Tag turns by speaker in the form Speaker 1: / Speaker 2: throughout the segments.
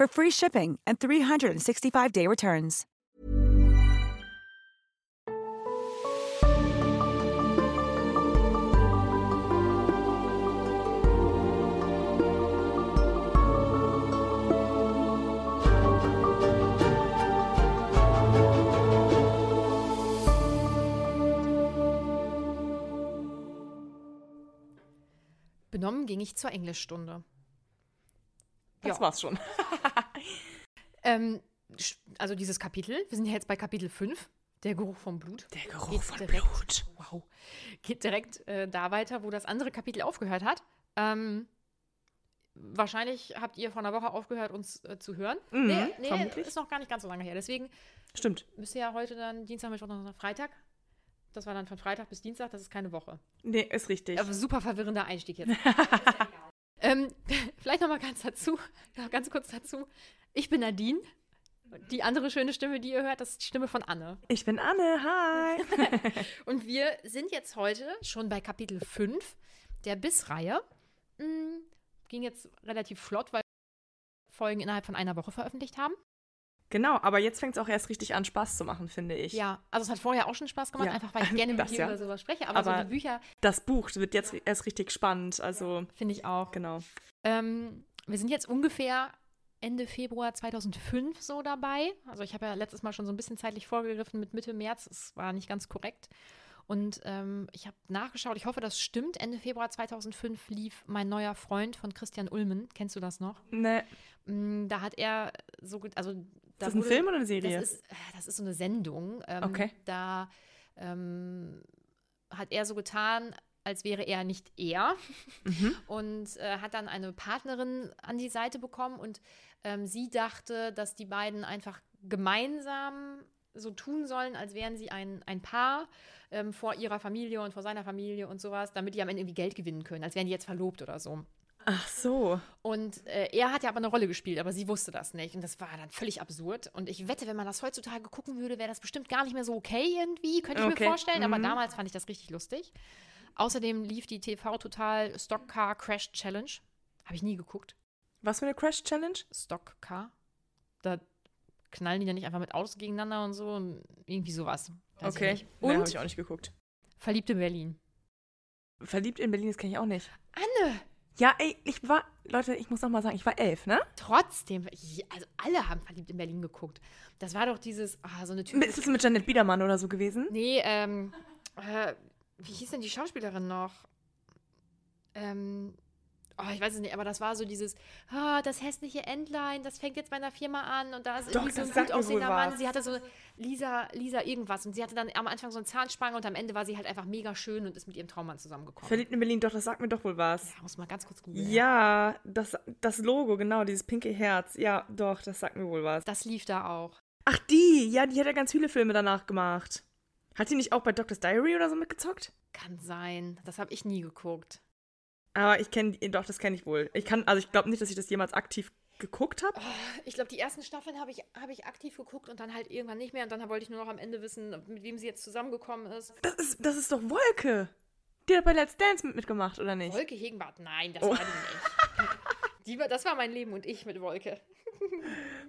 Speaker 1: for free shipping and 365-day returns.
Speaker 2: Benommen ging ich zur Englischstunde.
Speaker 3: Das
Speaker 2: Ja.
Speaker 3: war's schon.
Speaker 2: Ähm, also dieses Kapitel, wir sind ja jetzt bei Kapitel 5, der Geruch vom Blut.
Speaker 3: Der Geruch
Speaker 2: Geht
Speaker 3: von
Speaker 2: direkt,
Speaker 3: Blut.
Speaker 2: Wow. Geht direkt äh, da weiter, wo das andere Kapitel aufgehört hat. Ähm, wahrscheinlich habt ihr vor einer Woche aufgehört, uns äh, zu hören.
Speaker 3: Mhm,
Speaker 2: nee, nee,
Speaker 3: vermutlich.
Speaker 2: ist noch gar nicht ganz so lange her. Deswegen
Speaker 3: Stimmt.
Speaker 2: müsst ihr ja heute dann Dienstag, Mittwoch, Donnerstag, Freitag. Das war dann von Freitag bis Dienstag, das ist keine Woche.
Speaker 3: Nee, ist richtig.
Speaker 2: Aber super verwirrender Einstieg jetzt. ähm, vielleicht noch mal ganz dazu, ganz kurz dazu. Ich bin Nadine. Die andere schöne Stimme, die ihr hört, das ist die Stimme von Anne.
Speaker 3: Ich bin Anne, hi.
Speaker 2: Und wir sind jetzt heute schon bei Kapitel 5 der Biss-Reihe. Mm, Ging jetzt relativ flott, weil wir Folgen innerhalb von einer Woche veröffentlicht haben.
Speaker 3: genau, aber jetzt fängt es auch erst richtig an, Spaß zu machen, finde ich.
Speaker 2: Ja, also es hat vorher auch schon Spaß gemacht,
Speaker 3: Ja,
Speaker 2: einfach weil ich gerne mit dir
Speaker 3: ja.
Speaker 2: über sowas spreche. Aber, so
Speaker 3: Aber-
Speaker 2: die Bücher
Speaker 3: Das Buch wird jetzt erst richtig spannend, also
Speaker 2: finde ich auch.
Speaker 3: genau.
Speaker 2: Ähm, wir sind jetzt ungefähr Ende Februar 2005 so dabei. Also ich habe ja letztes Mal schon so ein bisschen zeitlich vorgegriffen mit Mitte März. Es war nicht ganz korrekt. Und ähm, ich habe nachgeschaut, ich hoffe, das stimmt. Ende Februar 2005 lief mein neuer Freund von Christian Ulmen. Kennst du das noch?
Speaker 3: Ne,
Speaker 2: Mm, Da hat er so, also da
Speaker 3: ist das ein
Speaker 2: wurde-
Speaker 3: Film oder eine Serie?
Speaker 2: Das ist, äh, das ist so eine Sendung. Ähm,
Speaker 3: Okay.
Speaker 2: Da ähm, hat er so getan, als wäre er nicht er
Speaker 3: Mhm.
Speaker 2: und äh, hat dann eine Partnerin an die Seite bekommen und ähm, sie dachte, dass die beiden einfach gemeinsam so tun sollen, als wären sie ein, ein Paar ähm, vor ihrer Familie und vor seiner Familie und sowas, damit die am Ende irgendwie Geld gewinnen können, als wären die jetzt verlobt oder so.
Speaker 3: Ach so.
Speaker 2: Und äh, er hat ja aber eine Rolle gespielt, aber sie wusste das nicht. Und das war dann völlig absurd. Und ich wette, wenn man das heutzutage gucken würde, wäre das bestimmt gar nicht mehr so okay irgendwie, könnte ich
Speaker 3: Okay,
Speaker 2: mir vorstellen. Aber
Speaker 3: mhm.
Speaker 2: damals fand ich das richtig lustig. Außerdem lief die TV Total Stock Car Crash Challenge. Habe ich nie geguckt.
Speaker 3: Was für eine Crash Challenge?
Speaker 2: Stock Car. Da knallen die dann nicht einfach mit Autos gegeneinander und so. Und irgendwie sowas. Weiß ich
Speaker 3: okay.
Speaker 2: nicht.
Speaker 3: Nee, habe
Speaker 2: Und
Speaker 3: ich auch nicht geguckt.
Speaker 2: Verliebt in Berlin.
Speaker 3: Verliebt in Berlin, das kenne ich auch nicht.
Speaker 2: Anne!
Speaker 3: Ja, ey, ich war, Leute, ich muss noch mal sagen, ich war elf, ne?
Speaker 2: Trotzdem, also alle haben verliebt in Berlin geguckt. Das war doch dieses, ah, so eine
Speaker 3: Ist
Speaker 2: typische
Speaker 3: es mit Janet Biedermann oder so gewesen?
Speaker 2: Nee, ähm, äh, wie hieß denn die Schauspielerin noch? Ähm, oh, ich weiß es nicht, aber das war so dieses, ah, das hässliche Entlein, das fängt jetzt bei einer Firma an und da ist
Speaker 3: Doch,
Speaker 2: irgendwie so ein gut aussehender Mann. Sie hatte so Lisa, Lisa irgendwas und sie hatte dann am Anfang so eine Zahnspange und am Ende war sie halt einfach mega schön und ist mit ihrem Traummann zusammengekommen.
Speaker 3: Verliebt in Berlin, doch, das sagt mir doch wohl was.
Speaker 2: Ja, muss mal ganz kurz googeln.
Speaker 3: Ja, das, das Logo, genau, dieses pinke Herz. Ja, doch, das sagt mir wohl was.
Speaker 2: Das lief da auch.
Speaker 3: Ach, die, ja, die hat ja ganz viele Filme danach gemacht. Hat die nicht auch bei Doctor's Diary oder so mitgezockt?
Speaker 2: Kann sein. Das habe ich nie geguckt.
Speaker 3: Aber ich kenne, doch, das kenne ich wohl. Ich kann, also ich glaube nicht, dass ich das jemals aktiv geguckt habe?
Speaker 2: Oh, ich glaube, die ersten Staffeln habe ich, hab ich aktiv geguckt und dann halt irgendwann nicht mehr. Und dann wollte ich nur noch am Ende wissen, mit wem sie jetzt zusammengekommen ist.
Speaker 3: Das ist, das ist doch Wolke. Die hat bei Let's Dance mit, mitgemacht, oder nicht?
Speaker 2: Wolke Hegenbart, nein, das oh. war die nicht. die das war mein Leben und ich mit Wolke.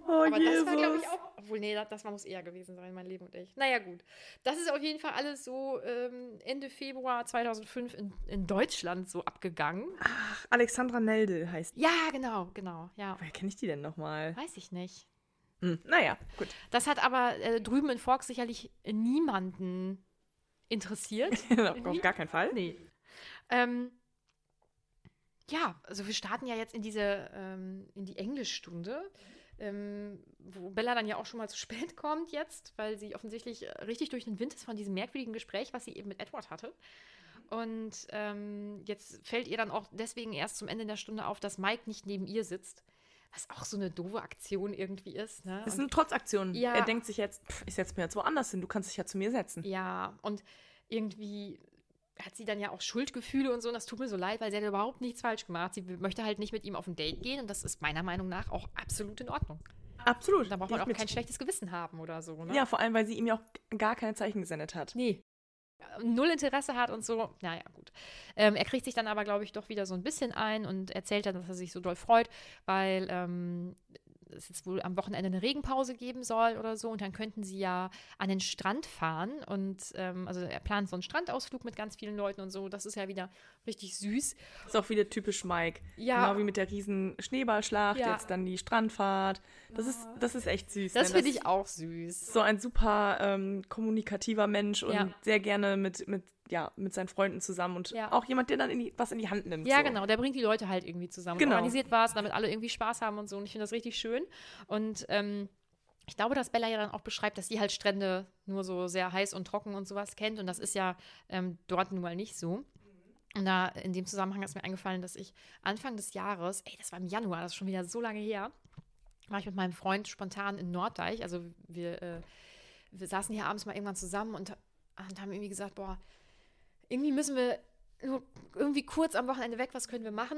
Speaker 2: Oh, Aber Jesus. das war, glaube ich, auch. Obwohl, nee, das, das muss eher gewesen sein, mein Leben und ich. Naja, gut. Das ist auf jeden Fall alles so ähm, Ende Februar 2005 in, in Deutschland so abgegangen.
Speaker 3: Ach, Alexandra Nelde heißt.
Speaker 2: Ja, genau, genau. Ja.
Speaker 3: Woher kenne ich die denn nochmal?
Speaker 2: Weiß ich nicht.
Speaker 3: Hm, naja, gut.
Speaker 2: Das hat aber äh, drüben in Forks sicherlich niemanden interessiert.
Speaker 3: auf gar keinen Fall.
Speaker 2: Nee. Ähm, ja, also wir starten ja jetzt in diese, ähm, in die Englischstunde, ähm, wo Bella dann ja auch schon mal zu spät kommt jetzt, weil sie offensichtlich äh, richtig durch den Wind ist von diesem merkwürdigen Gespräch, was sie eben mit Edward hatte. Und ähm, jetzt fällt ihr dann auch deswegen erst zum Ende der Stunde auf, dass Mike nicht neben ihr sitzt. Was auch so eine doofe Aktion irgendwie ist. Ne?
Speaker 3: Das ist eine Trotzaktion. Ja, er denkt sich jetzt, pff, ich setze mir jetzt woanders hin, du kannst dich ja zu mir setzen.
Speaker 2: Ja, und irgendwie hat sie dann ja auch Schuldgefühle und so. Und das tut mir so leid, weil sie hat überhaupt nichts falsch gemacht. Sie möchte halt nicht mit ihm auf ein Date gehen. Und das ist meiner Meinung nach auch absolut in Ordnung.
Speaker 3: Absolut.
Speaker 2: Da braucht man auch kein schlechtes Gewissen haben oder so. Ne?
Speaker 3: Ja, vor allem, weil sie ihm ja auch gar keine Zeichen gesendet hat.
Speaker 2: Nee. Null Interesse hat und so. Naja, gut. Ähm, er kriegt sich dann aber, glaube ich, doch wieder so ein bisschen ein und erzählt dann, dass er sich so doll freut, weil ähm, es jetzt wohl am Wochenende eine Regenpause geben soll oder so. Und dann könnten sie ja an den Strand fahren. Und ähm, also er plant so einen Strandausflug mit ganz vielen Leuten und so. Das ist ja wieder richtig süß.
Speaker 3: Ist auch wieder typisch Mike. Ja. Genau wie mit der riesen Schneeballschlacht, ja. jetzt dann die Strandfahrt. Das ist, das ist echt süß.
Speaker 2: Das finde ich auch süß.
Speaker 3: So ein super ähm, kommunikativer Mensch und ja. sehr gerne mit, mit ja, mit seinen Freunden zusammen und ja. auch jemand, der dann in die, was in die Hand nimmt.
Speaker 2: Ja,
Speaker 3: so.
Speaker 2: genau, der bringt die Leute halt irgendwie zusammen. Genau. Organisiert was, damit alle irgendwie Spaß haben und so. Und ich finde das richtig schön. Und ähm, ich glaube, dass Bella ja dann auch beschreibt, dass sie halt Strände nur so sehr heiß und trocken und sowas kennt. Und das ist ja ähm, dort nun mal nicht so. Und da in dem Zusammenhang ist mir eingefallen, dass ich Anfang des Jahres, ey, das war im Januar, das ist schon wieder so lange her, war ich mit meinem Freund spontan in Norddeich. Also wir, äh, wir saßen hier abends mal irgendwann zusammen und, und haben irgendwie gesagt, boah, irgendwie müssen wir nur irgendwie kurz am Wochenende weg, was können wir machen?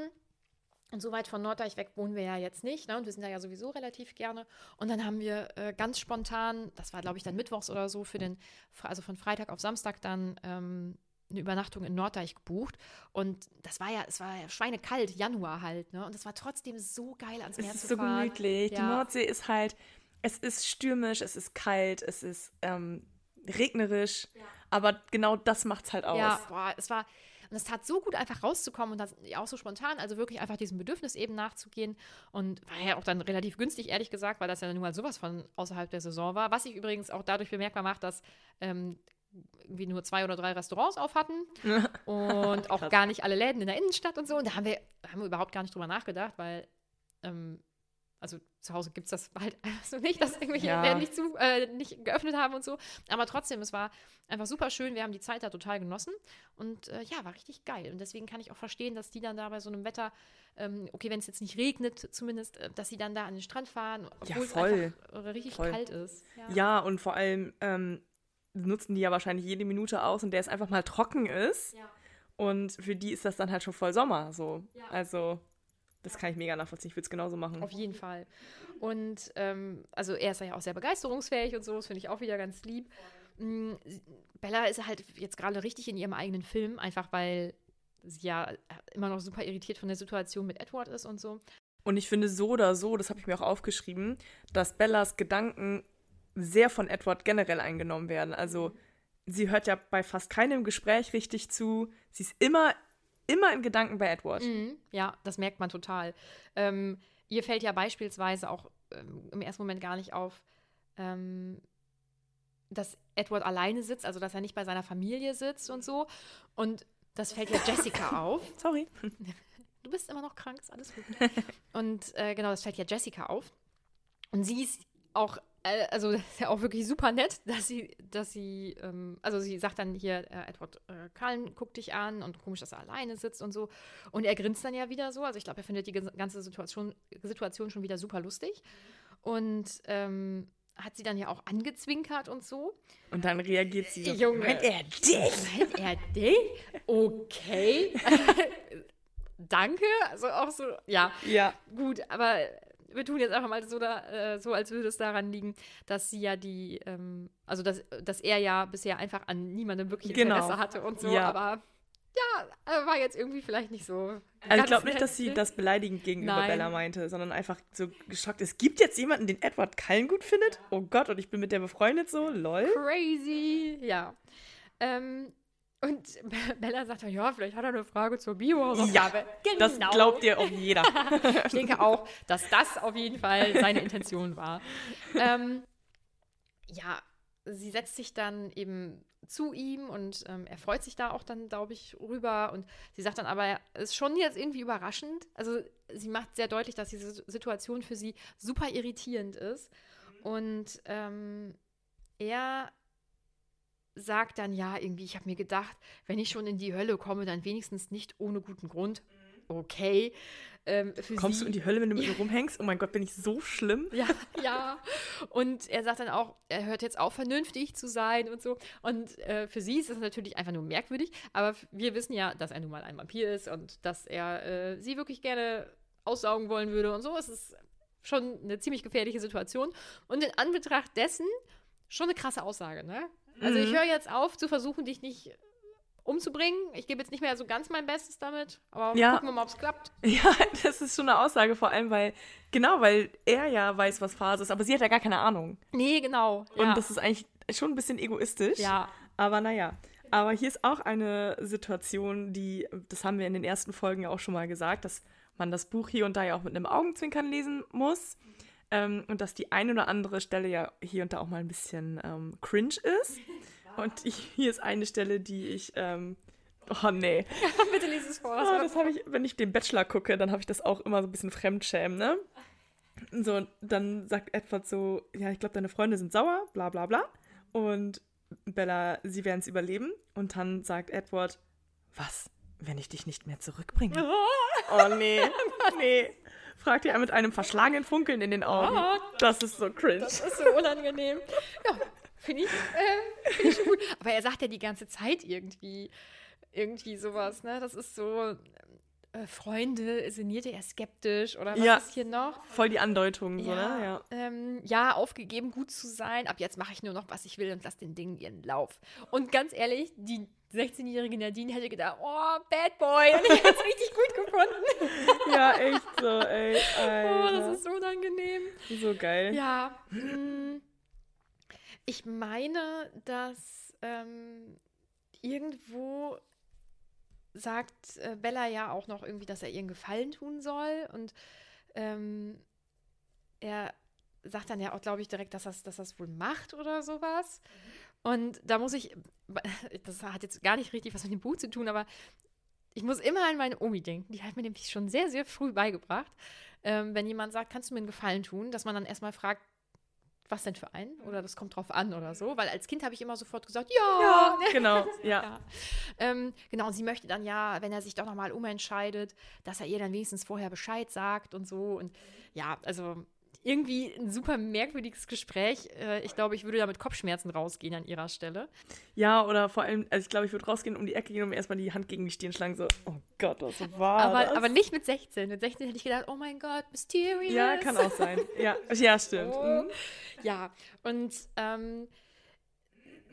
Speaker 2: Und so weit von Norddeich weg wohnen wir ja jetzt nicht. Ne? Und wir sind da ja sowieso relativ gerne. Und dann haben wir äh, ganz spontan, das war glaube ich dann mittwochs oder so, für den, also von Freitag auf Samstag dann ähm, eine Übernachtung in Norddeich gebucht. Und das war ja, es war ja schweinekalt, Januar halt. Ne? Und es war trotzdem so geil ans Meer
Speaker 3: zu
Speaker 2: fahren.
Speaker 3: Es ist so gemütlich. Ja. Die Nordsee ist halt, es ist stürmisch, es ist kalt, es ist ähm, regnerisch. Ja. Aber genau das macht es halt aus.
Speaker 2: Ja, boah, es war. Und es tat so gut, einfach rauszukommen und das auch so spontan, also wirklich einfach diesem Bedürfnis eben nachzugehen. Und war ja auch dann relativ günstig, ehrlich gesagt, weil das ja nun mal sowas von außerhalb der Saison war. Was sich übrigens auch dadurch bemerkbar macht, dass ähm, irgendwie nur zwei oder drei Restaurants auf hatten und auch gar nicht alle Läden in der Innenstadt und so. Und da haben wir, haben wir überhaupt gar nicht drüber nachgedacht, weil ähm, also zu Hause gibt es das halt so nicht, dass irgendwelche ja. Läden nicht, zu, äh, nicht geöffnet haben und so. Aber trotzdem, es war einfach super schön. Wir haben die Zeit da total genossen und äh, ja, war richtig geil. Und deswegen kann ich auch verstehen, dass die dann da bei so einem Wetter, ähm, okay, wenn es jetzt nicht regnet zumindest, äh, dass sie dann da an den Strand fahren, obwohl ja, voll. es einfach richtig voll. kalt ist.
Speaker 3: Ja. ja, und vor allem ähm, nutzen die ja wahrscheinlich jede Minute aus, in der es einfach mal trocken ist. Ja. Und für die ist das dann halt schon voll Sommer so. Also das kann ich mega nachvollziehen. Ich würde es genauso machen.
Speaker 2: Auf jeden Fall. Und ähm, also er ist ja auch sehr begeisterungsfähig und so, das finde ich auch wieder ganz lieb. Mhm, Bella ist halt jetzt gerade richtig in ihrem eigenen Film, einfach weil sie ja immer noch super irritiert von der Situation mit Edward ist und so.
Speaker 3: Und ich finde so oder so, das habe ich mir auch aufgeschrieben, dass Bellas Gedanken sehr von Edward generell eingenommen werden. Also sie hört ja bei fast keinem Gespräch richtig zu. Sie ist immer immer in Gedanken bei Edward.
Speaker 2: Mhm, ja, das merkt man total. Ähm, ihr fällt ja beispielsweise auch ähm, im ersten Moment gar nicht auf, ähm, dass Edward alleine sitzt, also dass er nicht bei seiner Familie sitzt und so. Und das fällt ja Jessica auf.
Speaker 3: Sorry.
Speaker 2: Du bist immer noch krank, ist alles gut. Und äh, genau, das fällt ja Jessica auf. Und sie ist auch also das ist ja auch wirklich super nett, dass sie, dass sie, ähm, also sie sagt dann hier, äh, Edward äh, Cullen guckt dich an und komisch, dass er alleine sitzt und so. Und er grinst dann ja wieder so. Also ich glaube, er findet die ganze Situation, Situation schon wieder super lustig. Und ähm, hat sie dann ja auch angezwinkert und so.
Speaker 3: Und dann reagiert sie so,
Speaker 2: Junge, meint er dich? Meint er dich? Okay. Danke. Also auch so, ja.
Speaker 3: Ja.
Speaker 2: Gut, aber wir tun jetzt einfach mal so, da, äh, so, als würde es daran liegen, dass sie ja die, ähm, also dass, dass er ja bisher einfach an niemandem wirklich
Speaker 3: Genau.
Speaker 2: Interesse hatte und so,
Speaker 3: Ja.
Speaker 2: aber ja, äh, war jetzt irgendwie vielleicht nicht so.
Speaker 3: Also ich glaube nicht, dass sie das beleidigend gegenüber
Speaker 2: Nein.
Speaker 3: Bella meinte, sondern einfach so geschockt. Es gibt jetzt jemanden, den Edward Cullen gut findet? Oh Gott, und ich bin mit der befreundet so, lol.
Speaker 2: Crazy, ja. Ähm, und Bella sagt dann, ja, vielleicht hat er eine Frage zur Biohausaufgabe.
Speaker 3: Das
Speaker 2: Genau.
Speaker 3: glaubt dir auch jeder.
Speaker 2: Ich denke auch, dass das auf jeden Fall seine Intention war. Ähm, ja, sie setzt sich dann eben zu ihm und ähm, er freut sich da auch dann, glaube ich, rüber. Und sie sagt dann aber, es ist schon jetzt irgendwie überraschend. Also sie macht sehr deutlich, dass diese Situation für sie super irritierend ist. Und ähm, er sagt dann, ja, irgendwie, ich habe mir gedacht, wenn ich schon in die Hölle komme, dann wenigstens nicht ohne guten Grund. Okay. Ähm,
Speaker 3: Kommst
Speaker 2: sie,
Speaker 3: du in die Hölle, wenn du mit mir rumhängst? Oh mein Gott, bin ich so schlimm?
Speaker 2: ja, ja. Und er sagt dann auch, er hört jetzt auf, vernünftig zu sein und so. Und äh, für sie ist es natürlich einfach nur merkwürdig. Aber wir wissen ja, dass er nun mal ein Vampir ist und dass er äh, sie wirklich gerne aussaugen wollen würde und so. Es ist schon eine ziemlich gefährliche Situation. Und in Anbetracht dessen schon eine krasse Aussage, ne? Also ich höre jetzt auf zu versuchen, dich nicht umzubringen. Ich gebe jetzt nicht mehr so ganz mein Bestes damit, aber
Speaker 3: Ja.
Speaker 2: gucken wir mal, ob es klappt.
Speaker 3: Ja, das ist schon eine Aussage, vor allem, weil, genau, weil er ja weiß, was Phase ist, aber sie hat ja gar keine Ahnung.
Speaker 2: Nee, genau.
Speaker 3: Und
Speaker 2: ja.
Speaker 3: das ist eigentlich schon ein bisschen egoistisch.
Speaker 2: Ja.
Speaker 3: Aber naja. Aber hier ist auch eine Situation, die, das haben wir in den ersten Folgen ja auch schon mal gesagt, dass man das Buch hier und da ja auch mit einem Augenzwinkern lesen muss. Ähm, und dass die eine oder andere Stelle ja hier und da auch mal ein bisschen ähm, cringe ist. Und hier ist eine Stelle, die ich. Ähm, oh nee.
Speaker 2: Bitte lies es vor.
Speaker 3: Ah, das habe ich, wenn ich den Bachelor gucke, dann habe ich das auch immer so ein bisschen Fremdschämen, ne? So, dann sagt Edward so, ja, ich glaube, deine Freunde sind sauer, bla bla bla. Und Bella, sie werden es überleben. Und dann sagt Edward, was, wenn ich dich nicht mehr zurückbringe? Oh nee, nee. Fragt er mit einem verschlagenen Funkeln in den Augen. Das ist so cringe.
Speaker 2: Das ist so unangenehm. Ja, finde ich, äh, find ich schon gut. Aber er sagt ja die ganze Zeit irgendwie, irgendwie sowas, ne? Das ist so, äh, Freunde, sinnierte er skeptisch oder was
Speaker 3: Ja.
Speaker 2: ist hier noch?
Speaker 3: Voll die Andeutung, so, ne? Ja.
Speaker 2: Ähm, ja, aufgegeben, gut zu sein. Ab jetzt mache ich nur noch, was ich will und lasse den Dingen ihren Lauf. Und ganz ehrlich, die 16-jährige Nadine hätte gedacht, oh, Bad Boy. Und ich hätte es richtig.
Speaker 3: Ja, echt so, ey.
Speaker 2: Oh,
Speaker 3: Alter.
Speaker 2: das ist so unangenehm.
Speaker 3: so geil.
Speaker 2: Ja. mm, Ich meine, dass ähm, irgendwo sagt äh, Bella ja auch noch irgendwie, dass er ihr einen Gefallen tun soll. Und ähm, er sagt dann ja auch, glaube ich, direkt, dass er dass das wohl macht oder sowas. Und da muss ich, das hat jetzt gar nicht richtig was mit dem Buch zu tun, aber ich muss immer an meine Omi denken. Die hat mir nämlich schon sehr, sehr früh beigebracht, ähm, wenn jemand sagt, kannst du mir einen Gefallen tun, dass man dann erstmal fragt, was denn für einen? Oder das kommt drauf an oder so. Weil als Kind habe ich immer sofort gesagt, ja.
Speaker 3: Ja, genau, ja.
Speaker 2: Ja. Ähm, genau, und sie möchte dann ja, wenn er sich doch nochmal umentscheidet, dass er ihr dann wenigstens vorher Bescheid sagt und so. Und ja, also irgendwie ein super merkwürdiges Gespräch. Äh, ich glaube, ich würde da mit Kopfschmerzen rausgehen an ihrer Stelle.
Speaker 3: Ja, oder vor allem, also ich glaube, ich würde rausgehen, um die Ecke gehen und mir erstmal die Hand gegen die Stirn schlagen, so, oh Gott, was war
Speaker 2: aber,
Speaker 3: das?
Speaker 2: aber nicht mit 16. Mit 16 hätte ich gedacht, oh mein Gott, mysterious.
Speaker 3: ja, kann auch sein. Ja, ja stimmt.
Speaker 2: Oh.
Speaker 3: Mhm.
Speaker 2: Ja, und ähm,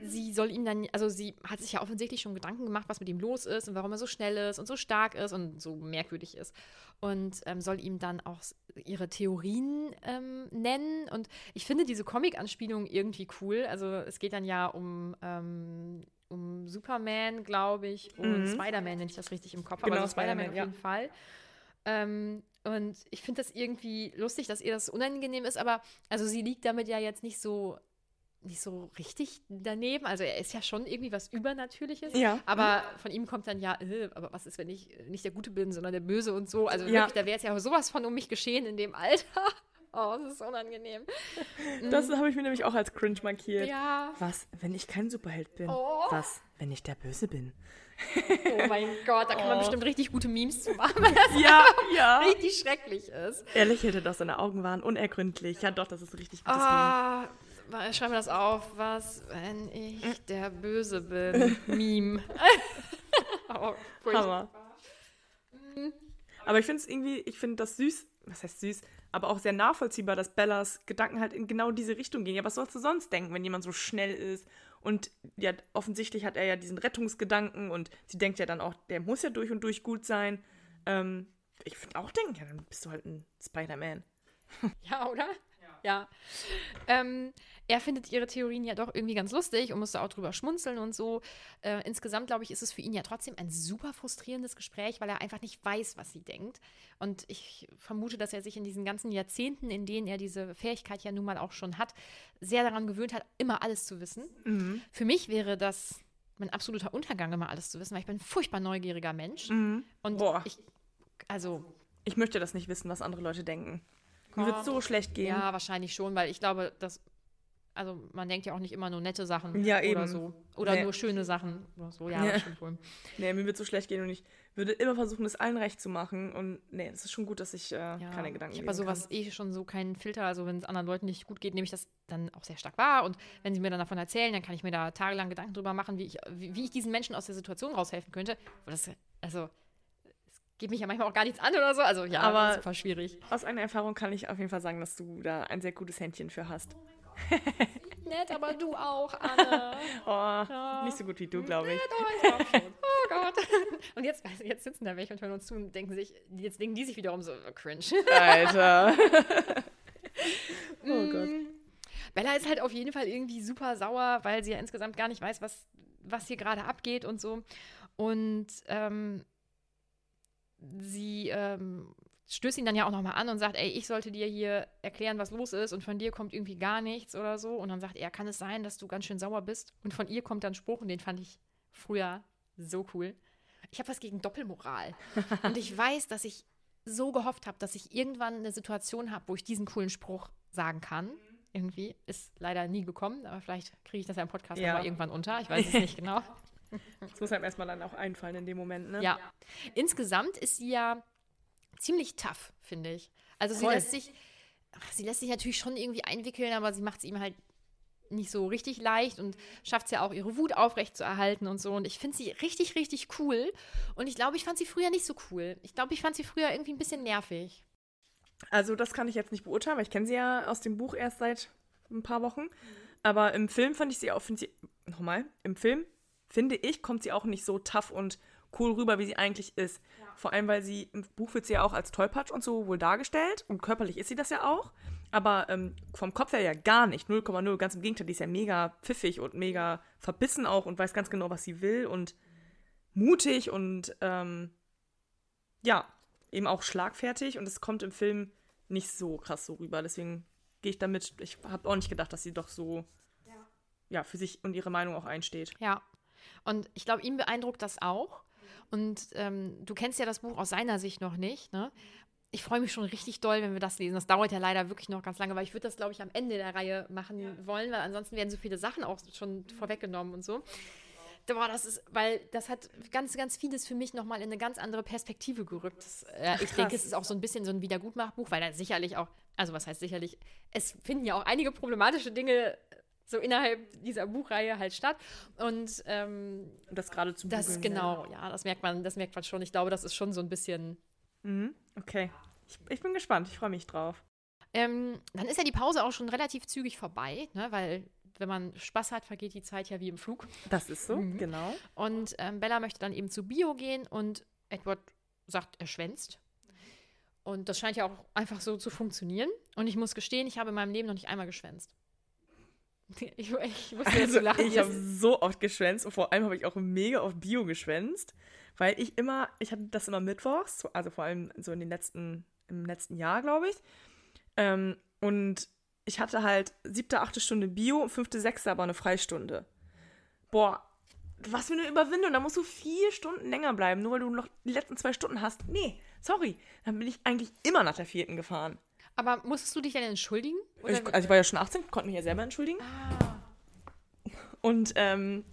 Speaker 2: sie soll ihm dann, also sie hat sich ja offensichtlich schon Gedanken gemacht, was mit ihm los ist und warum er so schnell ist und so stark ist und so merkwürdig ist. Und ähm, soll ihm dann auch ihre Theorien ähm, nennen. Und ich finde diese Comic-Anspielung irgendwie cool. Also es geht dann ja um, ähm, um Superman, glaube ich, und
Speaker 3: Mhm.
Speaker 2: Spider-Man, wenn ich das richtig im Kopf habe.
Speaker 3: Genau,
Speaker 2: also Spider-Man
Speaker 3: Spider-Man,
Speaker 2: auf
Speaker 3: ja.
Speaker 2: jeden Fall. Ähm, und ich finde das irgendwie lustig, dass ihr das unangenehm ist, aber also sie liegt damit ja jetzt nicht so nicht so richtig daneben. Also er ist ja schon irgendwie was Übernatürliches.
Speaker 3: Ja.
Speaker 2: Aber von ihm kommt dann ja, äh, aber was ist, wenn ich äh, nicht der Gute bin, sondern der Böse und so. Also
Speaker 3: Ja.
Speaker 2: wirklich, da wäre jetzt ja sowas von um mich geschehen in dem Alter. Oh, das ist unangenehm.
Speaker 3: Das habe ich mir nämlich auch als cringe markiert.
Speaker 2: Ja.
Speaker 3: Was, wenn ich kein Superheld bin?
Speaker 2: Oh.
Speaker 3: Was, wenn ich der Böse bin?
Speaker 2: Oh mein Gott, da kann man bestimmt richtig gute Memes zu machen, weil das
Speaker 3: Ja, ja.
Speaker 2: richtig schrecklich ist.
Speaker 3: Er lächelte, doch seine Augen waren unergründlich. Ja, doch, das ist richtig gutes Meme.
Speaker 2: Schreib mir das auf. Was, wenn ich der Böse bin? Meme. oh.
Speaker 3: Hammer. Aber ich finde es irgendwie, ich finde das süß, was heißt süß, aber auch sehr nachvollziehbar, dass Bellas Gedanken halt in genau diese Richtung gehen. Ja, was sollst du sonst denken, wenn jemand so schnell ist? Und ja, offensichtlich hat er ja diesen Rettungsgedanken und sie denkt ja dann auch, der muss ja durch und durch gut sein. Ähm, ich würde auch denken, ja, dann bist du halt ein Spider-Man.
Speaker 2: Ja, oder? Ja. Ähm, er findet ihre Theorien ja doch irgendwie ganz lustig und musste auch drüber schmunzeln und so. Äh, insgesamt, glaube ich, ist es für ihn ja trotzdem ein super frustrierendes Gespräch, weil er einfach nicht weiß, was sie denkt. Und ich vermute, dass er sich in diesen ganzen Jahrzehnten, in denen er diese Fähigkeit ja nun mal auch schon hat, sehr daran gewöhnt hat, immer alles zu wissen. Mhm. Für mich wäre das mein absoluter Untergang, immer alles zu wissen, weil ich bin ein furchtbar neugieriger Mensch. Mhm. Und
Speaker 3: Boah.
Speaker 2: ich, also.
Speaker 3: Ich möchte das nicht wissen, was andere Leute denken. Mir wird so schlecht gehen.
Speaker 2: Ja, wahrscheinlich schon, weil ich glaube, dass. Also man denkt ja auch nicht immer nur nette Sachen
Speaker 3: ja,
Speaker 2: oder
Speaker 3: eben.
Speaker 2: so. Oder nee. nur schöne Sachen oder so. Ja,
Speaker 3: ja.
Speaker 2: das wohl.
Speaker 3: Nee, mir wird so schlecht gehen und ich würde immer versuchen, es allen recht zu machen. Und nee, es ist schon gut, dass ich äh, ja. keine Gedanken
Speaker 2: habe. Ich habe sowas eh schon so keinen Filter. Also wenn es anderen Leuten nicht gut geht, nehme ich das dann auch sehr stark wahr. Und wenn sie mir dann davon erzählen, dann kann ich mir da tagelang Gedanken drüber machen, wie ich, wie, wie ich diesen Menschen aus der Situation raushelfen könnte. Das, also geht mich ja manchmal auch gar nichts an oder so. Also ja,
Speaker 3: aber
Speaker 2: super schwierig.
Speaker 3: Aus einer Erfahrung kann ich auf jeden Fall sagen, dass du da ein sehr gutes Händchen für hast.
Speaker 2: Nett, aber du auch, Anne.
Speaker 3: oh, ja. Nicht so gut wie du, glaube ich. Nett,
Speaker 2: aber ich auch schon. Oh Gott. Und jetzt, also jetzt sitzen da welche und hören uns zu und denken sich, jetzt denken die sich wiederum so, oh, cringe.
Speaker 3: Alter.
Speaker 2: oh Gott. Mm. Bella ist halt auf jeden Fall irgendwie super sauer, weil sie ja insgesamt gar nicht weiß, was, was hier gerade abgeht und so. Und ähm, sie ähm, stößt ihn dann ja auch nochmal an und sagt, ey, ich sollte dir hier erklären, was los ist und von dir kommt irgendwie gar nichts oder so. Und dann sagt er, kann es sein, dass du ganz schön sauer bist? Und von ihr kommt dann Spruch und den fand ich früher so cool. Ich habe was gegen Doppelmoral. und ich weiß, dass ich so gehofft habe, dass ich irgendwann eine Situation habe, wo ich diesen coolen Spruch sagen kann. Irgendwie ist leider nie gekommen, aber vielleicht kriege ich das ja im Podcast ja. irgendwann unter. Ich weiß es nicht genau.
Speaker 3: Das muss einem erstmal dann auch einfallen in dem Moment, ne?
Speaker 2: Ja. Insgesamt ist sie ja ziemlich tough, finde ich. Also sie lässt sich, sie lässt sich natürlich schon irgendwie einwickeln, aber sie macht es ihm halt nicht so richtig leicht und schafft es ja auch, ihre Wut aufrecht zu erhalten und so. Und ich finde sie richtig, richtig cool. Und ich glaube, ich fand sie früher nicht so cool. Ich glaube, ich fand sie früher irgendwie ein bisschen nervig.
Speaker 3: Also, das kann ich jetzt nicht beurteilen, weil ich kenne sie ja aus dem Buch erst seit ein paar Wochen. Aber im Film fand ich sie auch, finde sie, nochmal, im Film finde ich, kommt sie auch nicht so tough und cool rüber, wie sie eigentlich ist. Ja. Vor allem, weil sie im Buch wird sie ja auch als Tollpatsch und so wohl dargestellt und körperlich ist sie das ja auch. Aber ähm, vom Kopf her ja gar nicht. 0,0. Ganz im Gegenteil, die ist ja mega pfiffig und mega verbissen auch und weiß ganz genau, was sie will und mutig und ähm, ja, eben auch schlagfertig. Und es kommt im Film nicht so krass so rüber. Deswegen gehe ich damit. Ich habe auch nicht gedacht, dass sie doch so ja. ja für sich und ihre Meinung auch einsteht.
Speaker 2: Ja, und ich glaube, ihn beeindruckt das auch. Und ähm, du kennst ja das Buch aus seiner Sicht noch nicht, ne? Ich freue mich schon richtig doll, wenn wir das lesen. Das dauert ja leider wirklich noch ganz lange, weil ich würde das, glaube ich, am Ende der Reihe machen ja. wollen, weil ansonsten werden so viele Sachen auch schon vorweggenommen und so. Boah, das ist, weil das hat ganz, ganz vieles für mich nochmal in eine ganz andere Perspektive gerückt. Das, äh, ich denke, es ist auch so ein bisschen so ein Wiedergutmachbuch, weil da sicherlich auch, also was heißt sicherlich, es finden ja auch einige problematische Dinge so innerhalb dieser Buchreihe halt statt. Und ähm,
Speaker 3: das gerade zu
Speaker 2: Das Bucheln, genau, ja. ja, das merkt man, das merkt man schon. Ich glaube, das ist schon so ein bisschen.
Speaker 3: Mhm. Okay. Ich, ich, bin gespannt, ich freue mich drauf.
Speaker 2: Ähm, dann ist ja die Pause auch schon relativ zügig vorbei, ne? weil wenn man Spaß hat, vergeht die Zeit ja wie im Flug.
Speaker 3: Das ist so, mhm. genau.
Speaker 2: Und ähm, Bella möchte dann eben zu Bio gehen und Edward sagt, er schwänzt. Und das scheint ja auch einfach so zu funktionieren. Und ich muss gestehen, ich habe in meinem Leben noch nicht einmal geschwänzt.
Speaker 3: Ich, ich musste also, so lachen. Ich habe so oft geschwänzt und vor allem habe ich auch mega auf Bio geschwänzt, weil ich immer, ich hatte das immer mittwochs, also vor allem so in den letzten, im letzten Jahr, glaube ich. Ähm, und ich hatte halt siebte, achte Stunde Bio und fünfte, sechste aber eine Freistunde. Boah, was für eine Überwindung. Da musst du vier Stunden länger bleiben, nur weil du noch die letzten zwei Stunden hast. Nee, sorry. Dann bin ich eigentlich immer nach der vierten gefahren.
Speaker 2: Aber musstest du dich denn entschuldigen?
Speaker 3: Ich, also ich war ja schon 18, konnte mich ja selber entschuldigen.
Speaker 2: Ah.
Speaker 3: Und ähm,